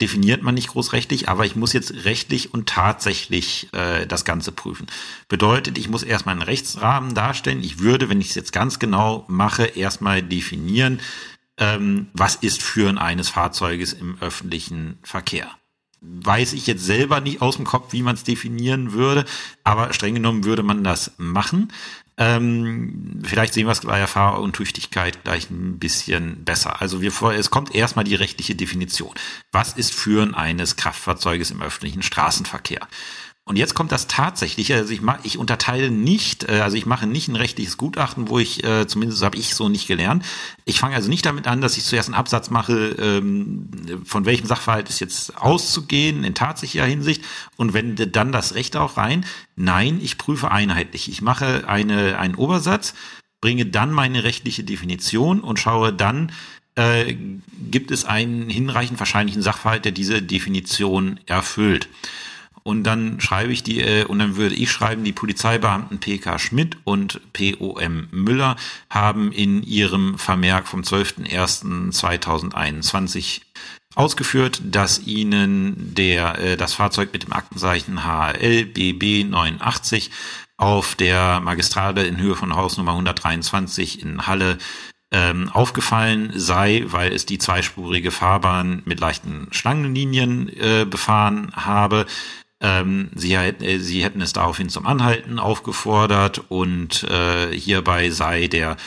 definiert man nicht großrechtlich, aber ich muss jetzt rechtlich und tatsächlich äh, das Ganze prüfen. Bedeutet, ich muss erstmal einen Rechtsrahmen darstellen. Ich würde, wenn ich es jetzt ganz genau mache, erstmal definieren, ähm, was ist Führen eines Fahrzeuges im öffentlichen Verkehr weiß ich jetzt selber nicht aus dem Kopf, wie man es definieren würde, aber streng genommen würde man das machen. Ähm, vielleicht sehen wir es bei der Fahruntüchtigkeit gleich ein bisschen besser. Also wir es kommt erstmal die rechtliche Definition. Was ist Führen eines Kraftfahrzeuges im öffentlichen Straßenverkehr? Und jetzt kommt das tatsächliche, also ich, mach, ich unterteile nicht, äh, also ich mache nicht ein rechtliches Gutachten, wo ich, äh, zumindest habe ich so nicht gelernt. Ich fange also nicht damit an, dass ich zuerst einen Absatz mache, ähm, von welchem Sachverhalt ist jetzt auszugehen in tatsächlicher Hinsicht und wende dann das Recht auch rein. Nein, ich prüfe einheitlich. Ich mache eine, einen Obersatz, bringe dann meine rechtliche Definition und schaue dann, äh, gibt es einen hinreichend wahrscheinlichen Sachverhalt, der diese Definition erfüllt. Und dann schreibe ich die, äh, und dann würde ich schreiben, die Polizeibeamten PK Schmidt und POM Müller haben in ihrem Vermerk vom 12.01.2021 ausgeführt, dass ihnen der, äh, das Fahrzeug mit dem Aktenzeichen HL BB 89 auf der Magistrale in Höhe von Hausnummer 123 in Halle ähm, aufgefallen sei, weil es die zweispurige Fahrbahn mit leichten Schlangenlinien äh, befahren habe. Ähm, sie, äh, sie hätten es daraufhin zum Anhalten aufgefordert und äh, hierbei sei der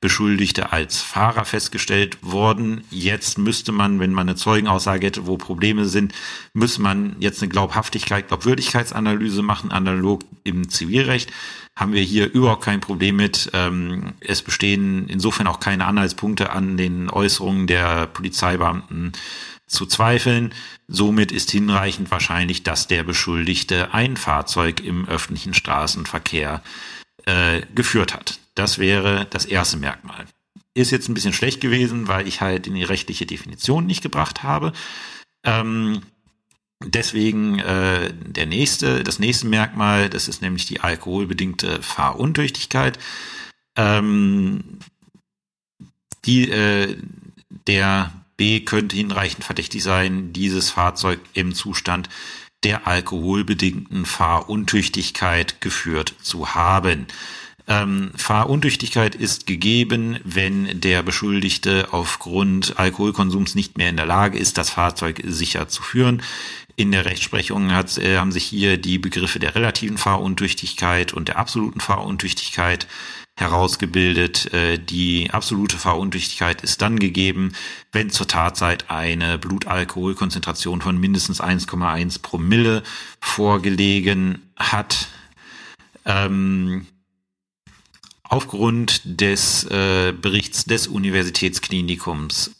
Beschuldigte als Fahrer festgestellt worden. Jetzt müsste man, wenn man eine Zeugenaussage hätte, wo Probleme sind, müsste man jetzt eine Glaubhaftigkeit, Glaubwürdigkeitsanalyse machen, analog im Zivilrecht. Haben wir hier überhaupt kein Problem mit. Ähm, es bestehen insofern auch keine Anhaltspunkte an den Äußerungen der Polizeibeamten zu zweifeln. Somit ist hinreichend wahrscheinlich, dass der Beschuldigte ein Fahrzeug im öffentlichen Straßenverkehr äh, geführt hat. Das wäre das erste Merkmal. Ist jetzt ein bisschen schlecht gewesen, weil ich halt in die rechtliche Definition nicht gebracht habe. Ähm, deswegen äh, der nächste, das nächste Merkmal, das ist nämlich die alkoholbedingte Fahruntüchtigkeit. Ähm, die, äh, der B könnte hinreichend verdächtig sein, dieses Fahrzeug im Zustand der alkoholbedingten Fahruntüchtigkeit geführt zu haben. Ähm, Fahruntüchtigkeit ist gegeben, wenn der Beschuldigte aufgrund Alkoholkonsums nicht mehr in der Lage ist, das Fahrzeug sicher zu führen. In der Rechtsprechung hat, äh, haben sich hier die Begriffe der relativen Fahruntüchtigkeit und der absoluten Fahruntüchtigkeit herausgebildet. Äh, die absolute Fahruntüchtigkeit ist dann gegeben, wenn zur Tatzeit eine Blutalkoholkonzentration von mindestens 1,1 Promille vorgelegen hat. Ähm, aufgrund des äh, Berichts des Universitätsklinikums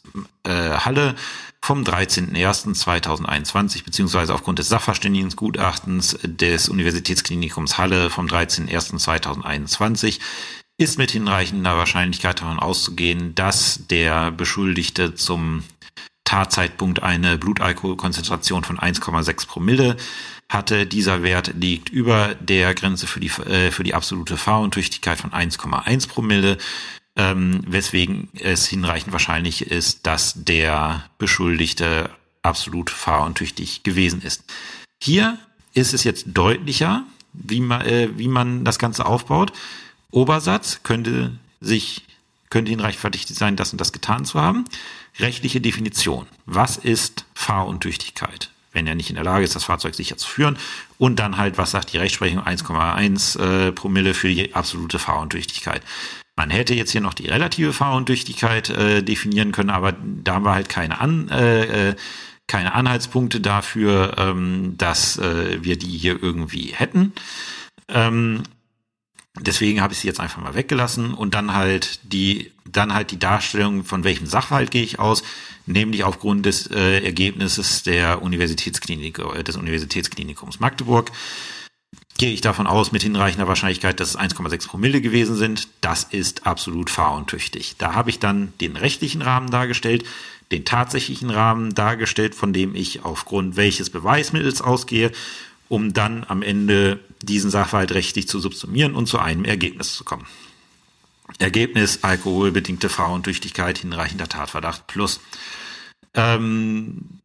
äh, Halle vom 13.01.2021 beziehungsweise aufgrund des Sachverständigengutachtens des Universitätsklinikums Halle vom 13.01.2021 ist mit hinreichender Wahrscheinlichkeit davon auszugehen, dass der Beschuldigte zum Tatzeitpunkt eine Blutalkoholkonzentration von 1,6 Promille hatte. Dieser Wert liegt über der Grenze für die, äh, für die absolute Fahruntüchtigkeit von 1,1 Promille, ähm, weswegen es hinreichend wahrscheinlich ist, dass der Beschuldigte absolut fahruntüchtig gewesen ist. Hier ist es jetzt deutlicher, wie man, äh, wie man das Ganze aufbaut. Obersatz könnte sich, könnte hinreichend verdächtig sein, das und das getan zu haben. Rechtliche Definition. Was ist Fahruntüchtigkeit? Wenn er nicht in der Lage ist, das Fahrzeug sicher zu führen. Und dann halt, was sagt die Rechtsprechung? 1,1 äh, Promille für die absolute Fahruntüchtigkeit. Man hätte jetzt hier noch die relative Fahruntüchtigkeit äh, definieren können, aber da haben wir halt keine An, äh, äh, keine Anhaltspunkte dafür, ähm, dass äh, wir die hier irgendwie hätten. Ähm, Deswegen habe ich sie jetzt einfach mal weggelassen und dann halt die, dann halt die Darstellung, von welchem Sachverhalt gehe ich aus, nämlich aufgrund des äh, Ergebnisses der Universitätsklinik, äh, des Universitätsklinikums Magdeburg. Gehe ich davon aus, mit hinreichender Wahrscheinlichkeit, dass es 1,6 Promille gewesen sind. Das ist absolut fahruntüchtig. Da habe ich dann den rechtlichen Rahmen dargestellt, den tatsächlichen Rahmen dargestellt, von dem ich aufgrund welches Beweismittels ausgehe um dann am Ende diesen Sachverhalt rechtlich zu subsumieren und zu einem Ergebnis zu kommen. Ergebnis alkoholbedingte Frauentüchtigkeit, hinreichender Tatverdacht plus. Ähm,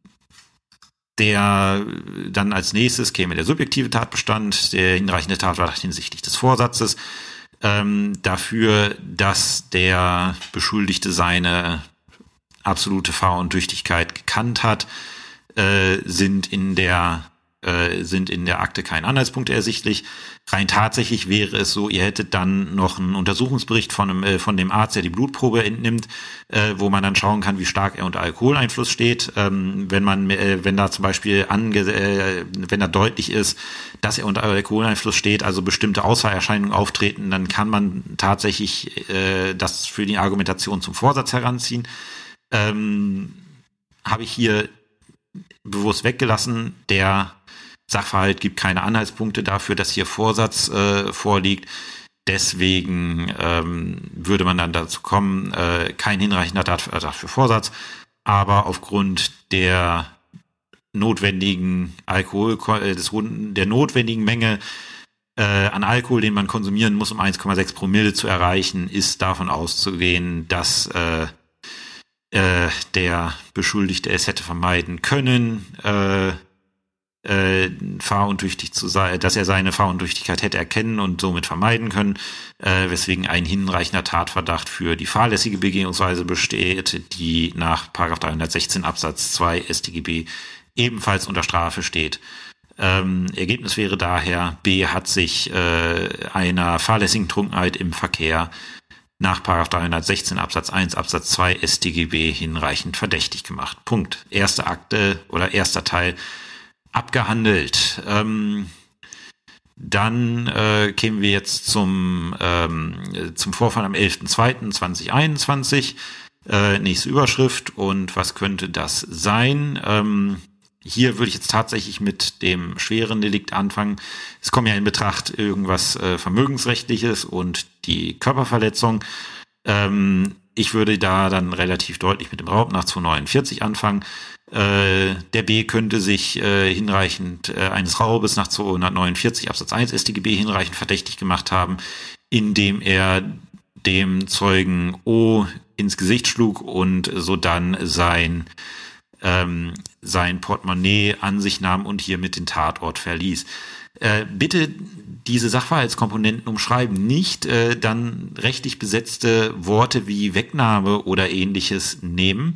der dann als nächstes käme der subjektive Tatbestand, der hinreichende Tatverdacht hinsichtlich des Vorsatzes, ähm, dafür, dass der Beschuldigte seine absolute Frauentüchtigkeit gekannt hat, äh, sind in der äh, sind in der Akte keine Anhaltspunkte ersichtlich. Rein tatsächlich wäre es so, ihr hättet dann noch einen Untersuchungsbericht von, einem, äh, von dem Arzt, der die Blutprobe entnimmt, äh, wo man dann schauen kann, wie stark er unter Alkoholeinfluss steht. Ähm, wenn man, äh, wenn da zum Beispiel ange, äh, wenn da deutlich ist, dass er unter Alkoholeinfluss steht, also bestimmte Ausfallerscheinungen auftreten, dann kann man tatsächlich äh, das für die Argumentation zum Vorsatz heranziehen. Ähm, Habe ich hier bewusst weggelassen. Der Sachverhalt gibt keine Anhaltspunkte dafür, dass hier Vorsatz äh, vorliegt. Deswegen ähm, würde man dann dazu kommen, äh, kein hinreichender Tatverdacht für Vorsatz, aber aufgrund der notwendigen Alkohol, äh, des, der notwendigen Menge äh, an Alkohol, den man konsumieren muss, um 1,6 Promille zu erreichen, ist davon auszugehen, dass äh, äh, der Beschuldigte es hätte vermeiden können, äh, äh, fahruntüchtig zu sein, dass er seine Fahruntüchtigkeit hätte erkennen und somit vermeiden können, äh, weswegen ein hinreichender Tatverdacht für die fahrlässige Begehungsweise besteht, die nach 316 Absatz 2 StGB ebenfalls unter Strafe steht. Ähm, Ergebnis wäre daher, B hat sich äh, einer fahrlässigen Trunkenheit im Verkehr nach 316 Absatz 1 Absatz 2 StGB hinreichend verdächtig gemacht. Punkt. Erste Akte oder erster Teil abgehandelt. Ähm, dann äh, kämen wir jetzt zum, ähm, zum Vorfall am 11.02.2021. Äh, nächste Überschrift. Und was könnte das sein? Ähm, hier würde ich jetzt tatsächlich mit dem schweren Delikt anfangen. Es kommt ja in Betracht irgendwas äh, Vermögensrechtliches und die Körperverletzung. Ähm, ich würde da dann relativ deutlich mit dem Raub nach 249 anfangen. Äh, der B könnte sich äh, hinreichend äh, eines Raubes nach 249 Absatz 1 StGB hinreichend verdächtig gemacht haben, indem er dem Zeugen O ins Gesicht schlug und so dann sein ähm, sein Portemonnaie an sich nahm und hier mit den Tatort verließ. Äh, bitte diese Sachverhaltskomponenten umschreiben, nicht äh, dann rechtlich besetzte Worte wie Wegnahme oder ähnliches nehmen,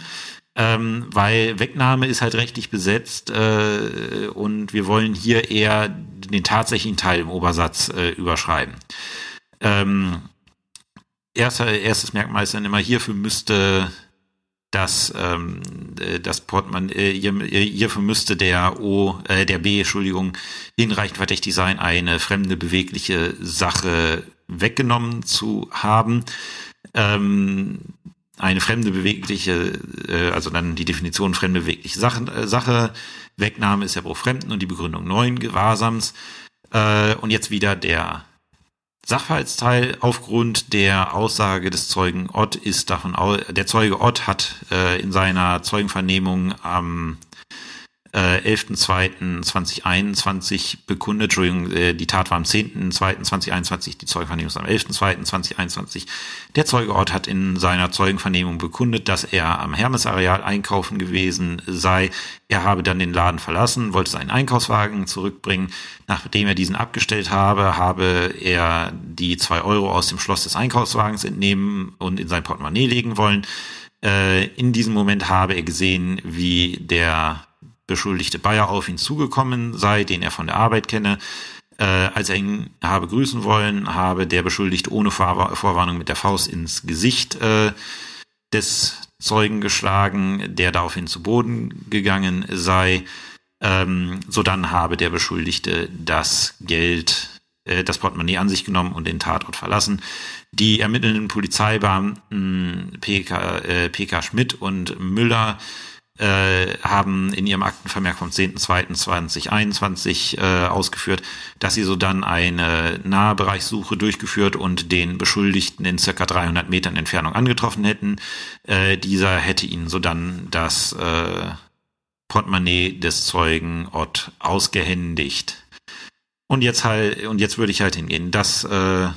ähm, weil Wegnahme ist halt rechtlich besetzt äh, und wir wollen hier eher den tatsächlichen Teil im Obersatz äh, überschreiben. Ähm, erster, erstes Merkmal ist dann immer, hierfür müsste dass ähm, äh, das Portemonnaie äh, hierfür müsste der O äh, der B Entschuldigung hinreichend verdächtig sein eine fremde bewegliche Sache weggenommen zu haben ähm, eine fremde bewegliche äh, also dann die Definition fremde bewegliche Sache, äh, Sache. Wegnahme ist ja pro Fremden und die Begründung neuen Gewahrsams. Äh, und jetzt wieder der Sachverhaltsteil. Aufgrund der Aussage des Zeugen Ott ist davon aus, der Zeuge Ott hat äh, in seiner Zeugenvernehmung am äh, 11.02.2021 bekundet, Entschuldigung, äh, die Tat war am 10.02.2021, die Zeugenvernehmung ist am 11.02.2021. Der Zeuge Ort hat in seiner Zeugenvernehmung bekundet, dass er am Hermes-Areal einkaufen gewesen sei. Er habe dann den Laden verlassen, wollte seinen Einkaufswagen zurückbringen. Nachdem er diesen abgestellt habe, habe er die zwei Euro aus dem Schloss des Einkaufswagens entnehmen und in sein Portemonnaie legen wollen. Äh, in diesem Moment habe er gesehen, wie der beschuldigte Bayer auf ihn zugekommen sei, den er von der Arbeit kenne. Äh, als er ihn habe grüßen wollen, habe der Beschuldigte ohne Vor Vorwarnung mit der Faust ins Gesicht äh, des Zeugen geschlagen, der daraufhin zu Boden gegangen sei. Ähm, so dann habe der Beschuldigte das Geld, äh, das Portemonnaie an sich genommen und den Tatort verlassen. Die ermittelnden Polizeibeamten PK, äh, PK Schmidt und Müller äh, haben in ihrem Aktenvermerk vom 10.02.2021 äh, ausgeführt, dass sie so dann eine Nahbereichssuche durchgeführt und den Beschuldigten in circa 300 Metern Entfernung angetroffen hätten. Äh, dieser hätte ihnen so dann das äh, Portemonnaie des Zeugen Ott ausgehändigt. Und jetzt halt, und jetzt würde ich halt hingehen. Das äh,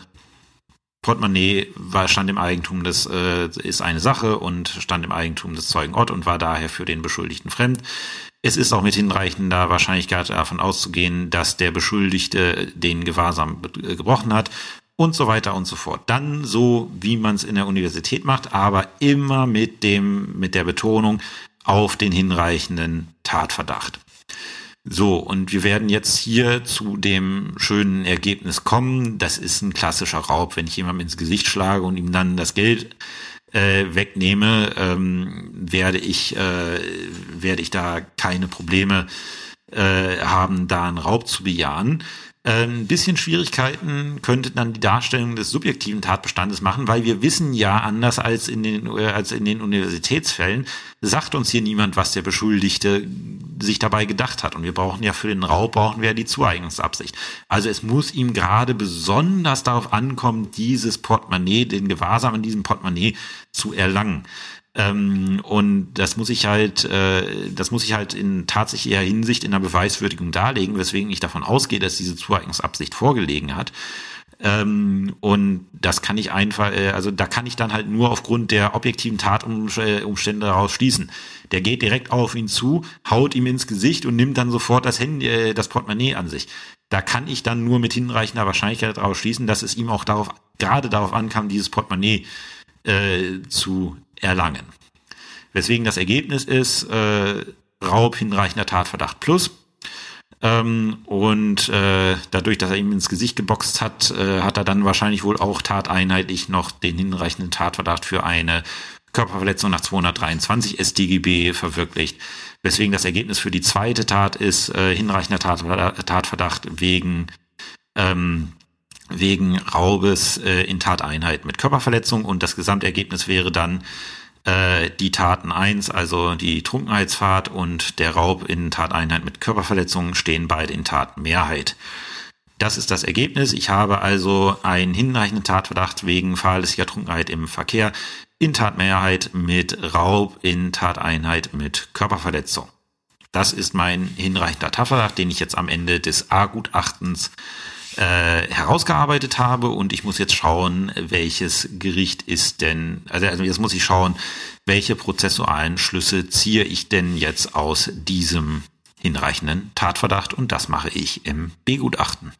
Portemonnaie war, stand im Eigentum des, äh, ist eine Sache und stand im Eigentum des Zeugen Ott und war daher für den Beschuldigten fremd. Es ist auch mit hinreichender Wahrscheinlichkeit davon auszugehen, dass der Beschuldigte den Gewahrsam äh, gebrochen hat und so weiter und so fort. Dann so, wie man es in der Universität macht, aber immer mit dem, mit der Betonung auf den hinreichenden Tatverdacht. So, und wir werden jetzt hier zu dem schönen Ergebnis kommen. Das ist ein klassischer Raub, wenn ich jemandem ins Gesicht schlage und ihm dann das Geld äh, wegnehme, ähm, werde ich äh, werde ich da keine Probleme äh, haben, da einen Raub zu bejahen. Ein bisschen Schwierigkeiten könnte dann die Darstellung des subjektiven Tatbestandes machen, weil wir wissen ja, anders als in den, äh, als in den Universitätsfällen, sagt uns hier niemand, was der Beschuldigte sich dabei gedacht hat. Und wir brauchen ja für den Raub, brauchen wir ja die Zueignungsabsicht. Also es muss ihm gerade besonders darauf ankommen, dieses Portemonnaie, den Gewahrsam in diesem Portemonnaie zu erlangen. Ähm, und das muss ich halt, äh, das muss ich halt in tatsächlicher Hinsicht in der Beweiswürdigung darlegen, weswegen ich davon ausgehe, dass diese Zueignungsabsicht vorgelegen hat. Ähm, und das kann ich einfach, äh, also da kann ich dann halt nur aufgrund der objektiven Tatumstände daraus schließen. Der geht direkt auf ihn zu, haut ihm ins Gesicht und nimmt dann sofort das Handy, äh, das Portemonnaie an sich. Da kann ich dann nur mit hinreichender Wahrscheinlichkeit daraus schließen, dass es ihm auch darauf, gerade darauf ankam, dieses Portemonnaie äh, zu erlangen. Weswegen das Ergebnis ist, äh, Raub hinreichender Tatverdacht plus. Ähm, und äh, dadurch, dass er ihm ins Gesicht geboxt hat, äh, hat er dann wahrscheinlich wohl auch tateinheitlich noch den hinreichenden Tatverdacht für eine Körperverletzung nach 223 StGB verwirklicht. Weswegen das Ergebnis für die zweite Tat ist äh, hinreichender Tatverdacht wegen ähm, wegen Raubes äh, in Tateinheit mit Körperverletzung und das Gesamtergebnis wäre dann äh, die Taten eins, also die Trunkenheitsfahrt und der Raub in Tateinheit mit Körperverletzung stehen beide in Tatmehrheit. Das ist das Ergebnis. Ich habe also einen hinreichenden Tatverdacht wegen fahrlässiger Trunkenheit im Verkehr in Tatmehrheit mit Raub in Tateinheit mit Körperverletzung. Das ist mein hinreichender Tatverdacht, den ich jetzt am Ende des A-Gutachtens äh, herausgearbeitet habe und ich muss jetzt schauen, welches Gericht ist denn, also, also jetzt muss ich schauen, welche prozessualen Schlüsse ziehe ich denn jetzt aus diesem hinreichenden Tatverdacht und das mache ich im B-Gutachten.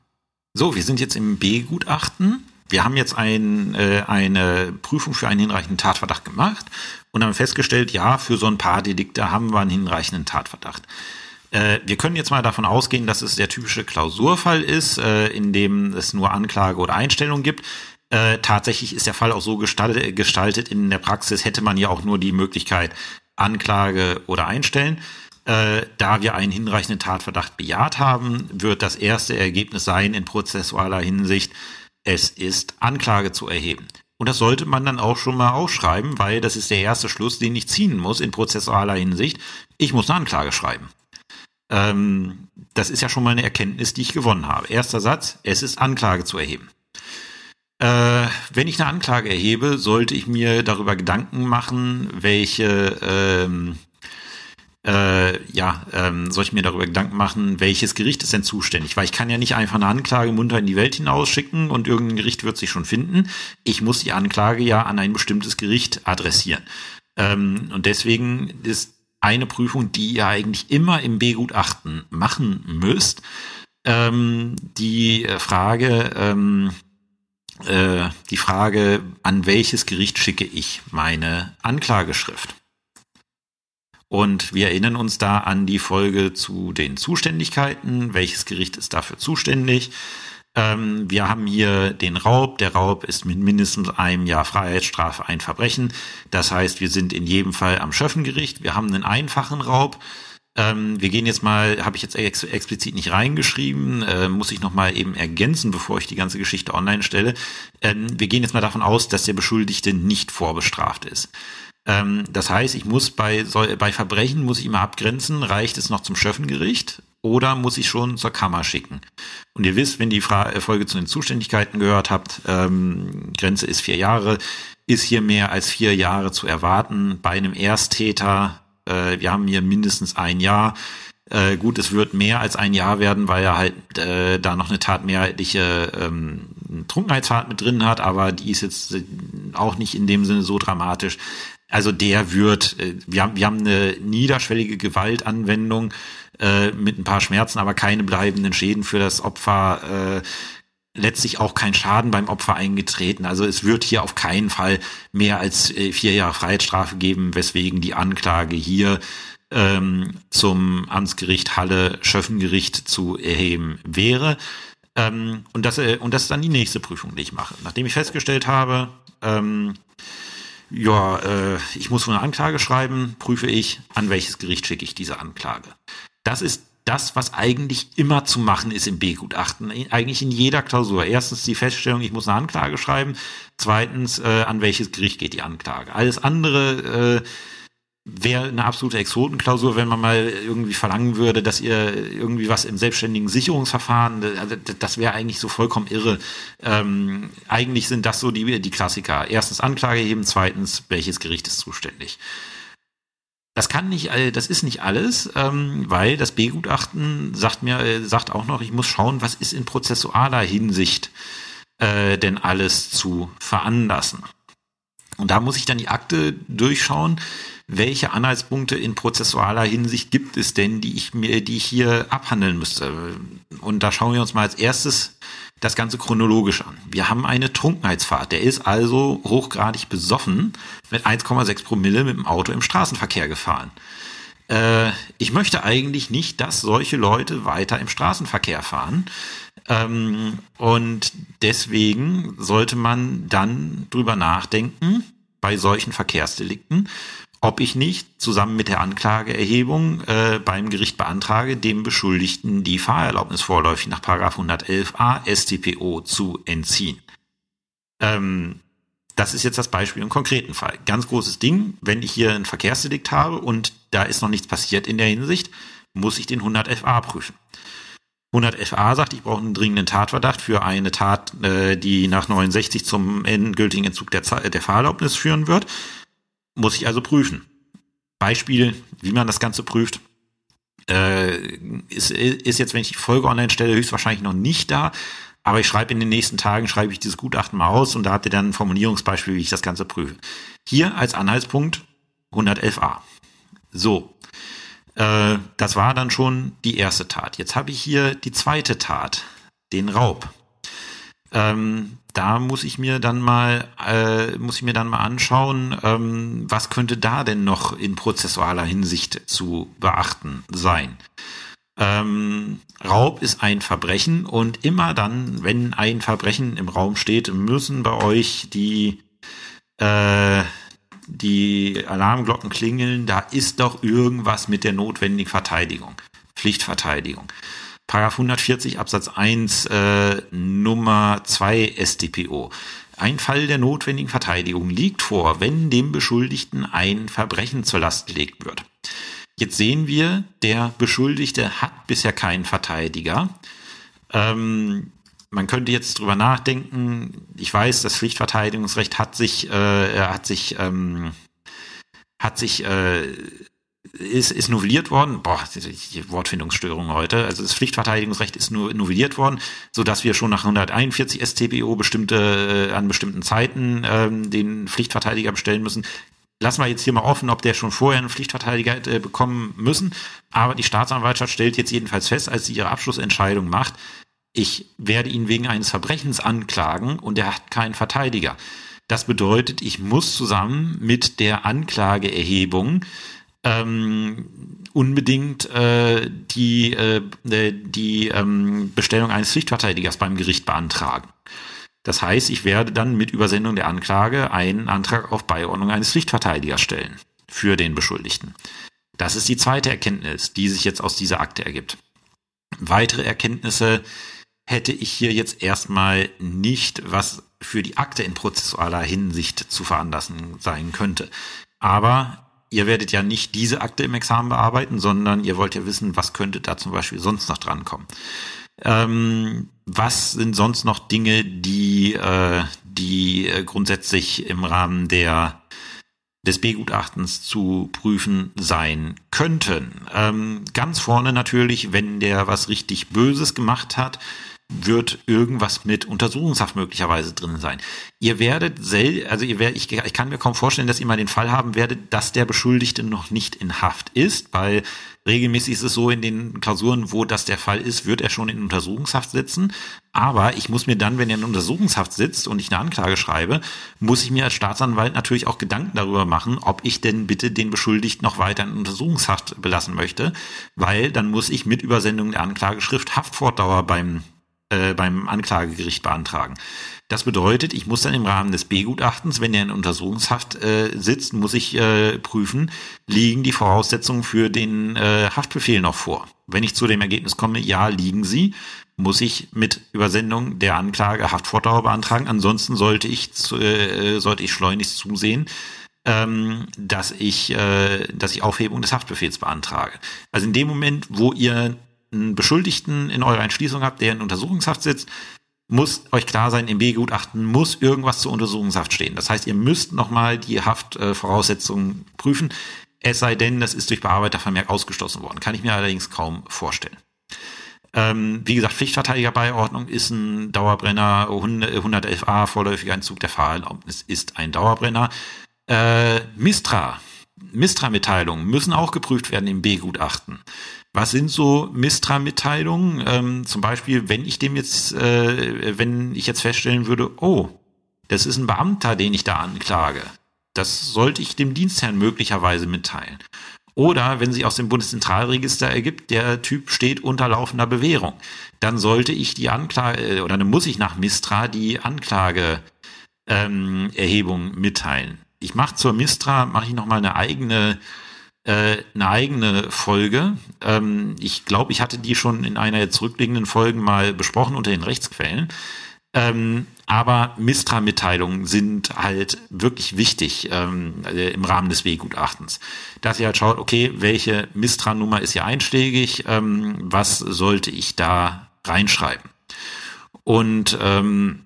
So, wir sind jetzt im B-Gutachten. Wir haben jetzt ein, äh, eine Prüfung für einen hinreichenden Tatverdacht gemacht und haben festgestellt, ja, für so ein paar Delikte haben wir einen hinreichenden Tatverdacht. Äh, wir können jetzt mal davon ausgehen, dass es der typische Klausurfall ist, äh, in dem es nur Anklage oder Einstellung gibt. Äh, tatsächlich ist der Fall auch so gestaltet. In der Praxis hätte man ja auch nur die Möglichkeit Anklage oder Einstellen. Da wir einen hinreichenden Tatverdacht bejaht haben, wird das erste Ergebnis sein in prozessualer Hinsicht, es ist Anklage zu erheben. Und das sollte man dann auch schon mal aufschreiben, weil das ist der erste Schluss, den ich ziehen muss in prozessualer Hinsicht. Ich muss eine Anklage schreiben. Ähm, das ist ja schon mal eine Erkenntnis, die ich gewonnen habe. Erster Satz, es ist Anklage zu erheben. Äh, wenn ich eine Anklage erhebe, sollte ich mir darüber Gedanken machen, welche, ähm, äh, ja, ähm, soll ich mir darüber Gedanken machen, welches Gericht ist denn zuständig? Weil ich kann ja nicht einfach eine Anklage munter in die Welt hinausschicken und irgendein Gericht wird sich schon finden. Ich muss die Anklage ja an ein bestimmtes Gericht adressieren. Ähm, und deswegen ist eine Prüfung, die ihr eigentlich immer im B-Gutachten machen müsst. Ähm, die Frage, ähm, äh, die Frage, an welches Gericht schicke ich meine Anklageschrift? Und wir erinnern uns da an die Folge zu den Zuständigkeiten. Welches Gericht ist dafür zuständig? Ähm, wir haben hier den Raub. Der Raub ist mit mindestens einem Jahr Freiheitsstrafe ein Verbrechen. Das heißt, wir sind in jedem Fall am Schöffengericht. Wir haben einen einfachen Raub. Ähm, wir gehen jetzt mal, habe ich jetzt ex explizit nicht reingeschrieben, äh, muss ich noch mal eben ergänzen, bevor ich die ganze Geschichte online stelle. Ähm, wir gehen jetzt mal davon aus, dass der Beschuldigte nicht vorbestraft ist. Ähm, das heißt, ich muss bei, bei Verbrechen muss ich immer abgrenzen, reicht es noch zum Schöffengericht oder muss ich schon zur Kammer schicken? Und ihr wisst, wenn die Fra äh, Folge zu den Zuständigkeiten gehört habt, ähm, Grenze ist vier Jahre, ist hier mehr als vier Jahre zu erwarten. Bei einem Ersttäter, äh, wir haben hier mindestens ein Jahr. Äh, gut, es wird mehr als ein Jahr werden, weil er halt äh, da noch eine tatmehrheitliche ähm, Trunkenheitsfahrt mit drin hat, aber die ist jetzt äh, auch nicht in dem Sinne so dramatisch. Also der wird, äh, wir haben, wir haben eine niederschwellige Gewaltanwendung äh, mit ein paar Schmerzen, aber keine bleibenden Schäden für das Opfer. Äh, letztlich auch kein Schaden beim Opfer eingetreten. Also es wird hier auf keinen Fall mehr als äh, vier Jahre Freiheitsstrafe geben, weswegen die Anklage hier ähm, zum Amtsgericht Halle Schöffengericht zu erheben wäre. Ähm, und, das, äh, und das ist dann die nächste Prüfung, die ich mache. Nachdem ich festgestellt habe, ähm, ja, äh, ich muss eine Anklage schreiben, prüfe ich, an welches Gericht schicke ich diese Anklage. Das ist das, was eigentlich immer zu machen ist im B-Gutachten, eigentlich in jeder Klausur. Erstens die Feststellung, ich muss eine Anklage schreiben. Zweitens, äh, an welches Gericht geht die Anklage. Alles andere äh, wäre eine absolute Exotenklausur, wenn man mal irgendwie verlangen würde, dass ihr irgendwie was im selbstständigen Sicherungsverfahren, also das wäre eigentlich so vollkommen irre. Ähm, eigentlich sind das so die, die Klassiker. Erstens Anklage heben, zweitens, welches Gericht ist zuständig. Das kann nicht, das ist nicht alles, ähm, weil das B-Gutachten sagt mir, äh, sagt auch noch, ich muss schauen, was ist in prozessualer Hinsicht äh, denn alles zu veranlassen. Und da muss ich dann die Akte durchschauen, welche Anhaltspunkte in prozessualer Hinsicht gibt es denn, die ich mir, die ich hier abhandeln müsste. Und da schauen wir uns mal als erstes das Ganze chronologisch an. Wir haben eine Trunkenheitsfahrt. Der ist also hochgradig besoffen mit 1,6 Promille mit dem Auto im Straßenverkehr gefahren. äh, ich möchte eigentlich nicht, dass solche Leute weiter im Straßenverkehr fahren. Ähm, und deswegen sollte man dann drüber nachdenken, bei solchen Verkehrsdelikten, ob ich nicht zusammen mit der Anklageerhebung äh, beim Gericht beantrage, dem Beschuldigten die Fahrerlaubnis vorläufig nach 111a StPO zu entziehen. Ähm, das ist jetzt das Beispiel im konkreten Fall. Ganz großes Ding, wenn ich hier ein Verkehrsdelikt habe und da ist noch nichts passiert in der Hinsicht, muss ich den 111a prüfen. 111a sagt, ich brauche einen dringenden Tatverdacht für eine Tat, äh, die nach 69 zum endgültigen Entzug der, der Fahrerlaubnis führen wird. Muss ich also prüfen. Beispiel, wie man das Ganze prüft, äh, ist, ist jetzt, wenn ich die Folge online stelle, höchstwahrscheinlich noch nicht da. Aber ich schreibe in den nächsten Tagen, schreibe ich dieses Gutachten mal aus und da habt ihr dann ein Formulierungsbeispiel, wie ich das Ganze prüfe. Hier als Anhaltspunkt 111a. So, äh, das war dann schon die erste Tat. Jetzt habe ich hier die zweite Tat, den Raub. Ähm, da muss ich mir dann mal äh, muss ich mir dann mal anschauen, ähm, was könnte da denn noch in prozessualer Hinsicht zu beachten sein. Ähm, Raub ist ein Verbrechen und immer dann, wenn ein Verbrechen im Raum steht, müssen bei euch die äh, die Alarmglocken klingeln, da ist doch irgendwas mit der notwendigen Verteidigung, Pflichtverteidigung. Paragraph 140 Absatz 1 äh, Nummer 2 StPO. Ein Fall der notwendigen Verteidigung liegt vor, wenn dem Beschuldigten ein Verbrechen zur Last gelegt wird. Jetzt sehen wir, der Beschuldigte hat bisher keinen Verteidiger. Ähm, man könnte jetzt drüber nachdenken. Ich weiß, das Pflichtverteidigungsrecht hat sich, äh, hat sich, ähm, hat sich, äh, ist, ist novelliert worden. Boah, die Wortfindungsstörung heute. Also das Pflichtverteidigungsrecht ist nur novelliert worden, so dass wir schon nach 141 StPO bestimmte äh, an bestimmten Zeiten ähm, den Pflichtverteidiger bestellen müssen. Lassen wir jetzt hier mal offen, ob der schon vorher einen Pflichtverteidiger äh, bekommen müssen. Aber die Staatsanwaltschaft stellt jetzt jedenfalls fest, als sie ihre Abschlussentscheidung macht, ich werde ihn wegen eines Verbrechens anklagen und er hat keinen Verteidiger. Das bedeutet, ich muss zusammen mit der Anklageerhebung ähm, unbedingt äh, die, äh, die ähm, Bestellung eines Pflichtverteidigers beim Gericht beantragen. Das heißt, ich werde dann mit Übersendung der Anklage einen Antrag auf Beiordnung eines Pflichtverteidigers stellen für den Beschuldigten. Das ist die zweite Erkenntnis, die sich jetzt aus dieser Akte ergibt. Weitere Erkenntnisse hätte ich hier jetzt erstmal nicht, was für die Akte in prozessualer Hinsicht zu veranlassen sein könnte. Aber ihr werdet ja nicht diese Akte im Examen bearbeiten, sondern ihr wollt ja wissen, was könnte da zum Beispiel sonst noch drankommen. Ähm, was sind sonst noch Dinge, die, äh, die äh, grundsätzlich im Rahmen der des B-Gutachtens zu prüfen sein könnten? Ähm, ganz vorne natürlich, wenn der was richtig Böses gemacht hat, wird irgendwas mit Untersuchungshaft möglicherweise drin sein. Ihr werdet sel also ihr werdet, ich, ich kann mir kaum vorstellen, dass ihr mal den Fall haben werdet, dass der Beschuldigte noch nicht in Haft ist, weil regelmäßig ist es so in den Klausuren, wo das der Fall ist, wird er schon in Untersuchungshaft sitzen. Aber ich muss mir dann, wenn er in Untersuchungshaft sitzt und ich eine Anklage schreibe, muss ich mir als Staatsanwalt natürlich auch Gedanken darüber machen, ob ich denn bitte den Beschuldigten noch weiter in Untersuchungshaft belassen möchte, weil dann muss ich mit Übersendung der Anklageschrift Haftfortdauer beim äh, beim Anklagegericht beantragen. Das bedeutet, ich muss dann im Rahmen des B-Gutachtens, wenn er in Untersuchungshaft äh, sitzt, muss ich äh, prüfen, liegen die Voraussetzungen für den äh, Haftbefehl noch vor. Wenn ich zu dem Ergebnis komme, ja, liegen sie, muss ich mit Übersendung der Anklage Haftfortdauer beantragen. Ansonsten sollte ich, äh, sollte ich schleunigst zusehen, ähm, dass ich, äh, dass ich Aufhebung des Haftbefehls beantrage. Also in dem Moment, wo ihr einen Beschuldigten in eurer Entschließung habt, der in Untersuchungshaft sitzt, muss euch klar sein, im B-Gutachten muss irgendwas zur Untersuchungshaft stehen. Das heißt, ihr müsst nochmal die Haftvoraussetzungen äh, prüfen, es sei denn, das ist durch Bearbeitervermerk ausgeschlossen worden. Kann ich mir allerdings kaum vorstellen. Ähm, wie gesagt, Pflichtverteidigerbeiordnung ist ein Dauerbrenner, 111a, vorläufiger Entzug der Fahrerlaubnis ist ein Dauerbrenner. Äh, Mistra, Mistra-Mitteilungen müssen auch geprüft werden im B-Gutachten. Was sind so Mistra-Mitteilungen? Ähm, zum Beispiel, wenn ich dem jetzt, äh, wenn ich jetzt feststellen würde, oh, das ist ein Beamter, den ich da anklage. Das sollte ich dem Dienstherrn möglicherweise mitteilen. Oder wenn sich aus dem Bundeszentralregister ergibt, der Typ steht unter laufender Bewährung, dann sollte ich die Anklage äh, oder dann muss ich nach Mistra die Anklageerhebung ähm, mitteilen. Ich mache zur Mistra mache ich noch mal eine eigene äh, eine eigene Folge. Ähm, ich glaube, ich hatte die schon in einer der zurückliegenden Folgen mal besprochen unter den Rechtsquellen. Ähm, aber Mistra-Mitteilungen sind halt wirklich wichtig ähm, äh, im Rahmen des W-Gutachtens. Dass ihr halt schaut, okay, welche Mistra-Nummer ist hier einschlägig, ähm, was sollte ich da reinschreiben? Und ähm,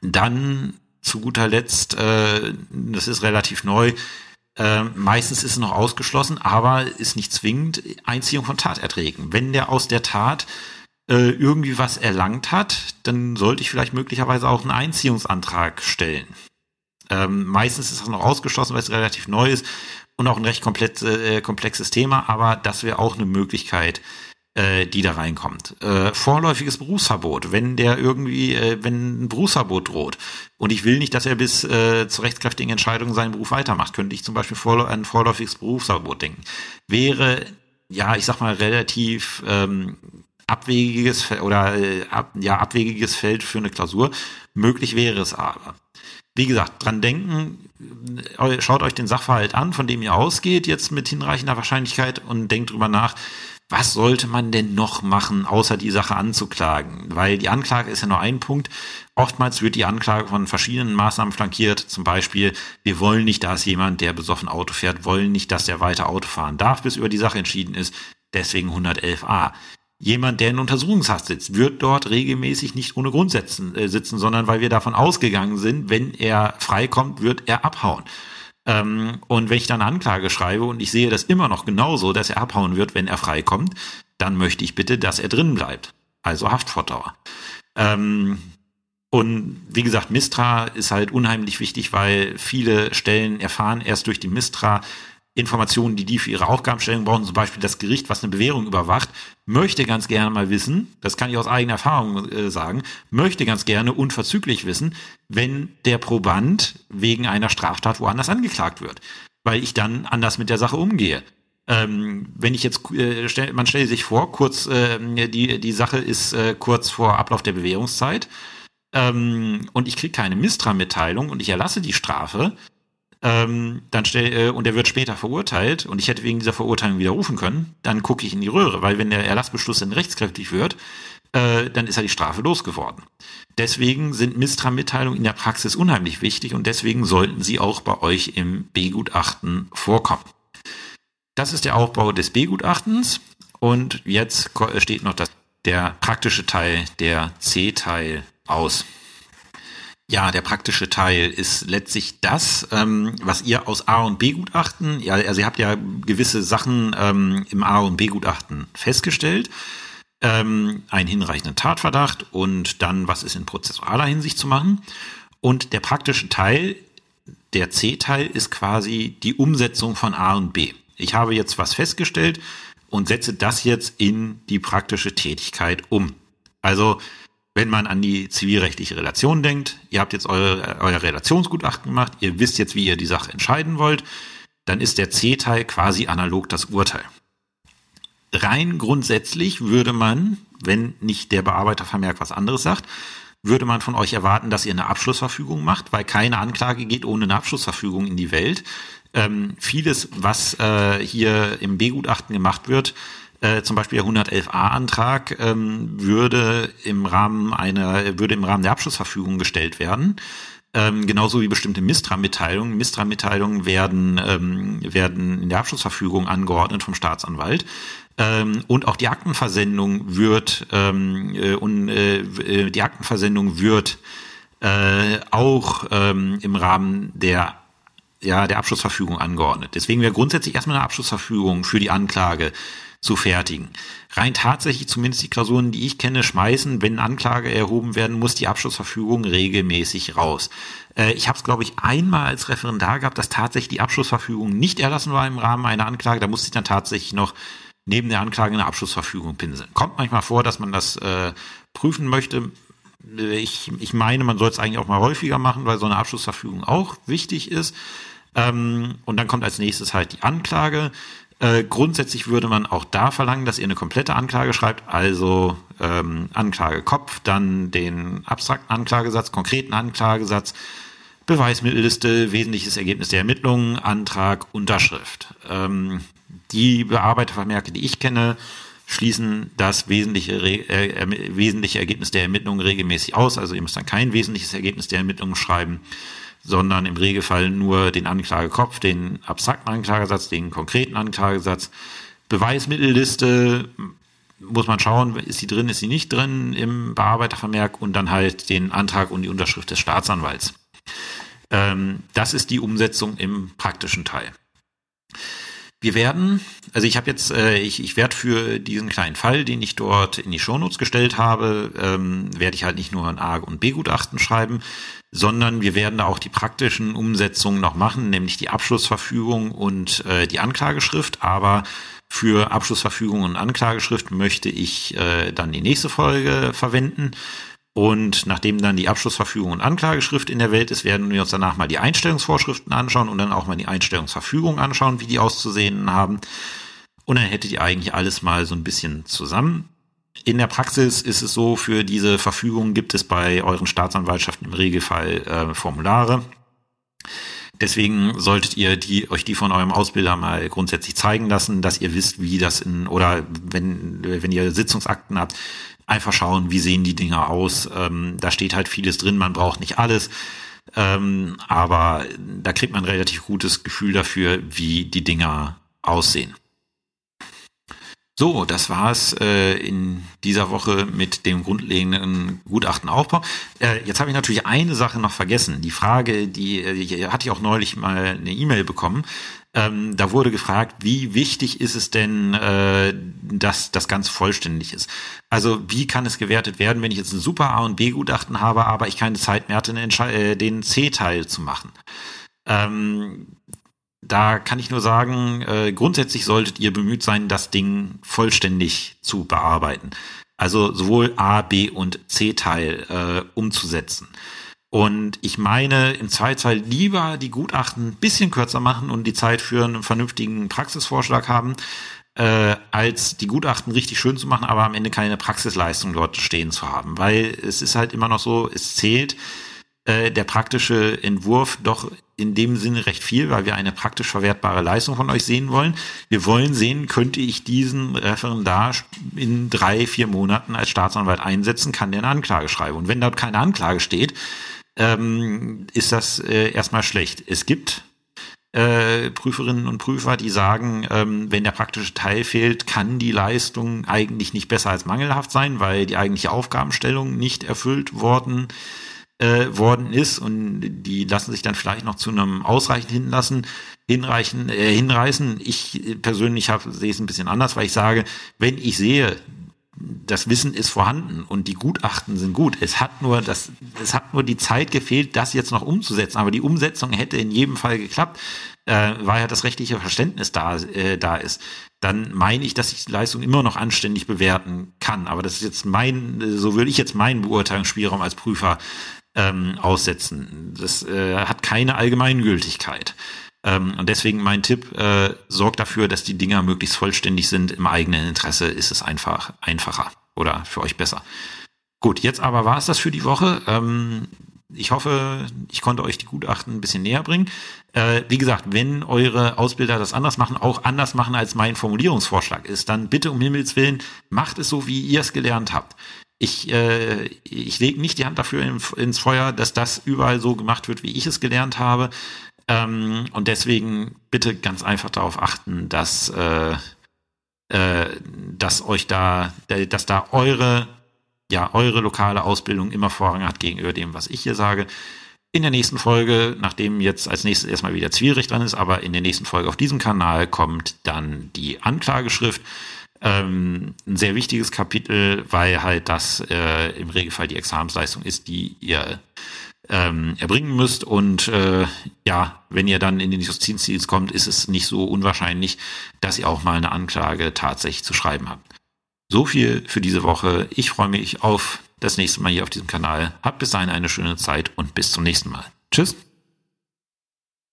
dann zu guter Letzt, äh, das ist relativ neu, äh, meistens ist es noch ausgeschlossen, aber ist nicht zwingend Einziehung von Taterträgen. Wenn der aus der Tat äh, irgendwie was erlangt hat, dann sollte ich vielleicht möglicherweise auch einen Einziehungsantrag stellen. Ähm, meistens ist das noch ausgeschlossen, weil es relativ neu ist und auch ein recht komplett, äh, komplexes Thema, aber das wäre auch eine Möglichkeit, äh, die da reinkommt. Äh, vorläufiges Berufsverbot, wenn der irgendwie, äh, wenn ein Berufsverbot droht und ich will nicht, dass er bis äh, zur rechtskräftigen Entscheidung seinen Beruf weitermacht, könnte ich zum Beispiel vorläu ein vorläufiges Berufsverbot denken. Wäre, ja, ich sag mal, relativ ähm, abwegiges oder äh, ab, ja, abwegiges Feld für eine Klausur. Möglich wäre es aber. Wie gesagt, dran denken, äh, schaut euch den Sachverhalt an, von dem ihr ausgeht, jetzt mit hinreichender Wahrscheinlichkeit und denkt drüber nach, was sollte man denn noch machen, außer die Sache anzuklagen? Weil die Anklage ist ja nur ein Punkt. Oftmals wird die Anklage von verschiedenen Maßnahmen flankiert. Zum Beispiel, wir wollen nicht, dass jemand, der besoffen Auto fährt, wollen nicht, dass der weiter Auto fahren darf, bis über die Sache entschieden ist. Deswegen 111a. Jemand, der in Untersuchungshaft sitzt, wird dort regelmäßig nicht ohne Grund sitzen, äh, sitzen, sondern weil wir davon ausgegangen sind, wenn er freikommt, wird er abhauen. Ähm, und wenn ich dann eine Anklage schreibe und ich sehe das immer noch genauso, dass er abhauen wird, wenn er freikommt, dann möchte ich bitte, dass er drin bleibt. Also Haftfortdauer. Ähm, und wie gesagt, Mistra ist halt unheimlich wichtig, weil viele Stellen erfahren erst durch die Mistra, Informationen, die die für ihre Aufgabenstellung brauchen, zum Beispiel das Gericht, was eine Bewährung überwacht, möchte ganz gerne mal wissen, das kann ich aus eigener Erfahrung äh, sagen, möchte ganz gerne unverzüglich wissen, wenn der Proband wegen einer Straftat woanders angeklagt wird, weil ich dann anders mit der Sache umgehe. Ähm, wenn ich jetzt, äh, stell, man stelle sich vor, kurz, äh, die, die Sache ist äh, kurz vor Ablauf der Bewährungszeit, ähm, und ich kriege keine Mistra-Mitteilung und ich erlasse die Strafe, ähm, dann stell, äh, und er wird später verurteilt und ich hätte wegen dieser Verurteilung widerrufen können, dann gucke ich in die Röhre, weil wenn der Erlassbeschluss dann rechtskräftig wird, äh, dann ist er die Strafe losgeworden. Deswegen sind Mistra-Mitteilungen in der Praxis unheimlich wichtig und deswegen sollten sie auch bei euch im B-Gutachten vorkommen. Das ist der Aufbau des B-Gutachtens und jetzt steht noch das, der praktische Teil, der C-Teil aus. Ja, der praktische Teil ist letztlich das, ähm, was ihr aus A und B Gutachten, ja, also ihr habt ja gewisse Sachen ähm, im A und B Gutachten festgestellt, ähm, einen hinreichenden Tatverdacht und dann, was ist in prozessualer Hinsicht zu machen. Und der praktische Teil, der C-Teil, ist quasi die Umsetzung von A und B. Ich habe jetzt was festgestellt und setze das jetzt in die praktische Tätigkeit um. Also wenn man an die zivilrechtliche Relation denkt, ihr habt jetzt eure, euer Relationsgutachten gemacht, ihr wisst jetzt, wie ihr die Sache entscheiden wollt, dann ist der C-Teil quasi analog das Urteil. Rein grundsätzlich würde man, wenn nicht der Bearbeitervermerk was anderes sagt, würde man von euch erwarten, dass ihr eine Abschlussverfügung macht, weil keine Anklage geht ohne eine Abschlussverfügung in die Welt. Ähm, vieles, was äh, hier im B-Gutachten gemacht wird, äh, zum Beispiel der 111a-Antrag ähm, würde im Rahmen einer, würde im Rahmen der Abschlussverfügung gestellt werden. Ähm, genauso wie bestimmte Mistra-Mitteilungen. Mistra-Mitteilungen werden, ähm, werden in der Abschlussverfügung angeordnet vom Staatsanwalt. Ähm, und auch die Aktenversendung wird, ähm, äh, und, äh, die Aktenversendung wird äh, auch ähm, im Rahmen der ja, der Abschlussverfügung angeordnet. Deswegen wäre grundsätzlich erstmal eine Abschlussverfügung für die Anklage zu fertigen. Rein tatsächlich, zumindest die Klausuren, die ich kenne, schmeißen, wenn Anklage erhoben werden muss, die Abschlussverfügung regelmäßig raus. Äh, ich habe es, glaube ich, einmal als Referendar gehabt, dass tatsächlich die Abschlussverfügung nicht erlassen war im Rahmen einer Anklage. Da musste ich dann tatsächlich noch neben der Anklage eine Abschlussverfügung pinseln. Kommt manchmal vor, dass man das äh, prüfen möchte. Ich, ich meine, man soll es eigentlich auch mal häufiger machen, weil so eine Abschlussverfügung auch wichtig ist. Ähm, und dann kommt als nächstes halt die Anklage. Äh, grundsätzlich würde man auch da verlangen, dass ihr eine komplette Anklage schreibt, also ähm, Anklagekopf, dann den abstrakten Anklagesatz, konkreten Anklagesatz, Beweismittelliste, wesentliches Ergebnis der Ermittlungen, Antrag, Unterschrift. Ähm, die Bearbeitervermerke, die ich kenne, schließen das wesentliche, äh, wesentliche Ergebnis der Ermittlungen regelmäßig aus. Also ihr müsst dann kein wesentliches Ergebnis der Ermittlungen schreiben, sondern im Regelfall nur den Anklagekopf, den abstrakten Anklagesatz, den konkreten Anklagesatz. Beweismittelliste muss man schauen, ist sie drin, ist sie nicht drin im Bearbeitervermerk und dann halt den Antrag und die Unterschrift des Staatsanwalts. Ähm, das ist die Umsetzung im praktischen Teil. Wir werden, also ich habe jetzt, äh, ich, ich werde für diesen kleinen Fall, den ich dort in die Shownotes gestellt habe, ähm, werde ich halt nicht nur ein A- und B-Gutachten schreiben, sondern wir werden da auch die praktischen Umsetzungen noch machen, nämlich die Abschlussverfügung und äh, die Anklageschrift. Aber für Abschlussverfügung und Anklageschrift möchte ich äh, dann die nächste Folge verwenden. Und nachdem dann die Abschlussverfügung und Anklageschrift in der Welt ist, werden wir uns danach mal die Einstellungsvorschriften anschauen und dann auch mal die Einstellungsverfügung anschauen, wie die auszusehen haben. Und dann hättet ihr eigentlich alles mal so ein bisschen zusammen. In der Praxis ist es so, für diese Verfügung gibt es bei euren Staatsanwaltschaften im Regelfall äh, Formulare. Deswegen solltet ihr die, euch die von eurem Ausbilder mal grundsätzlich zeigen lassen, dass ihr wisst, wie das in, oder wenn, wenn ihr Sitzungsakten habt, einfach schauen, wie sehen die Dinger aus. Ähm, da steht halt vieles drin, man braucht nicht alles. Ähm, aber da kriegt man ein relativ gutes Gefühl dafür, wie die Dinger aussehen. So, das war's äh, in dieser Woche mit dem grundlegenden Gutachtenaufbau. Äh, jetzt habe ich natürlich eine Sache noch vergessen. Die Frage, die, die hatte ich auch neulich mal eine E-Mail bekommen. Ähm, da wurde gefragt, wie wichtig ist es denn, äh, dass das ganz vollständig ist? Also wie kann es gewertet werden, wenn ich jetzt ein super A- und B-Gutachten habe, aber ich keine Zeit mehr hatte, äh, den C-Teil zu machen? Ähm, da kann ich nur sagen, äh, grundsätzlich solltet ihr bemüht sein, das Ding vollständig zu bearbeiten. Also sowohl A, B und C-Teil äh, umzusetzen. Und ich meine, im Zweifelsfall lieber die Gutachten ein bisschen kürzer machen und die Zeit für einen vernünftigen Praxisvorschlag haben, äh, als die Gutachten richtig schön zu machen, aber am Ende keine Praxisleistung dort stehen zu haben. Weil es ist halt immer noch so, es zählt äh, der praktische Entwurf doch in dem Sinne recht viel, weil wir eine praktisch verwertbare Leistung von euch sehen wollen. Wir wollen sehen, könnte ich diesen Referendar in drei, vier Monaten als Staatsanwalt einsetzen, kann der eine Anklage schreiben. Und wenn dort keine Anklage steht, ähm, ist das äh, erstmal schlecht. Es gibt äh, Prüferinnen und Prüfer, die sagen, ähm, wenn der praktische Teil fehlt, kann die Leistung eigentlich nicht besser als mangelhaft sein, weil die eigentliche Aufgabenstellung nicht erfüllt worden äh, worden ist und die lassen sich dann vielleicht noch zu einem ausreichend hinlassen, hinreichen, äh, hinreißen. Ich persönlich sehe es ein bisschen anders, weil ich sage, wenn ich sehe, das Wissen ist vorhanden und die Gutachten sind gut. Es hat nur das, es hat nur die Zeit gefehlt, das jetzt noch umzusetzen. Aber die Umsetzung hätte in jedem Fall geklappt, äh, weil ja das rechtliche Verständnis da, äh, da ist. Dann meine ich, dass ich die Leistung immer noch anständig bewerten kann. Aber das ist jetzt mein, so würde ich jetzt meinen Beurteilungsspielraum als Prüfer ähm, aussetzen. Das äh, hat keine Allgemeingültigkeit. Ähm, und deswegen mein Tipp, äh, sorgt dafür, dass die Dinger möglichst vollständig sind. Im eigenen Interesse ist es einfach einfacher oder für euch besser. Gut, jetzt aber war es das für die Woche. Ähm, ich hoffe, ich konnte euch die Gutachten ein bisschen näher bringen. Äh, wie gesagt, wenn eure Ausbilder das anders machen, auch anders machen, als mein Formulierungsvorschlag ist, dann bitte um Himmels Willen, macht es so, wie ihr es gelernt habt. Ich, äh, ich lege nicht die Hand dafür ins Feuer, dass das überall so gemacht wird, wie ich es gelernt habe. Ähm, und deswegen bitte ganz einfach darauf achten, dass, äh, äh, dass euch da, dass da eure, ja, eure lokale Ausbildung immer Vorrang hat gegenüber dem, was ich hier sage. In der nächsten Folge, nachdem jetzt als nächstes erstmal wieder Zwiericht dran ist, aber in der nächsten Folge auf diesem Kanal kommt dann die Anklageschrift. Ähm, ein sehr wichtiges Kapitel, weil halt das äh, im Regelfall die Examensleistung ist, die ihr ähm, erbringen müsst. Und äh, ja, wenn ihr dann in den Justizdienst kommt, ist es nicht so unwahrscheinlich, dass ihr auch mal eine Anklage tatsächlich zu schreiben habt. So viel für diese Woche. Ich freue mich auf das nächste Mal hier auf diesem Kanal. Habt bis dahin eine schöne Zeit und bis zum nächsten Mal. Tschüss.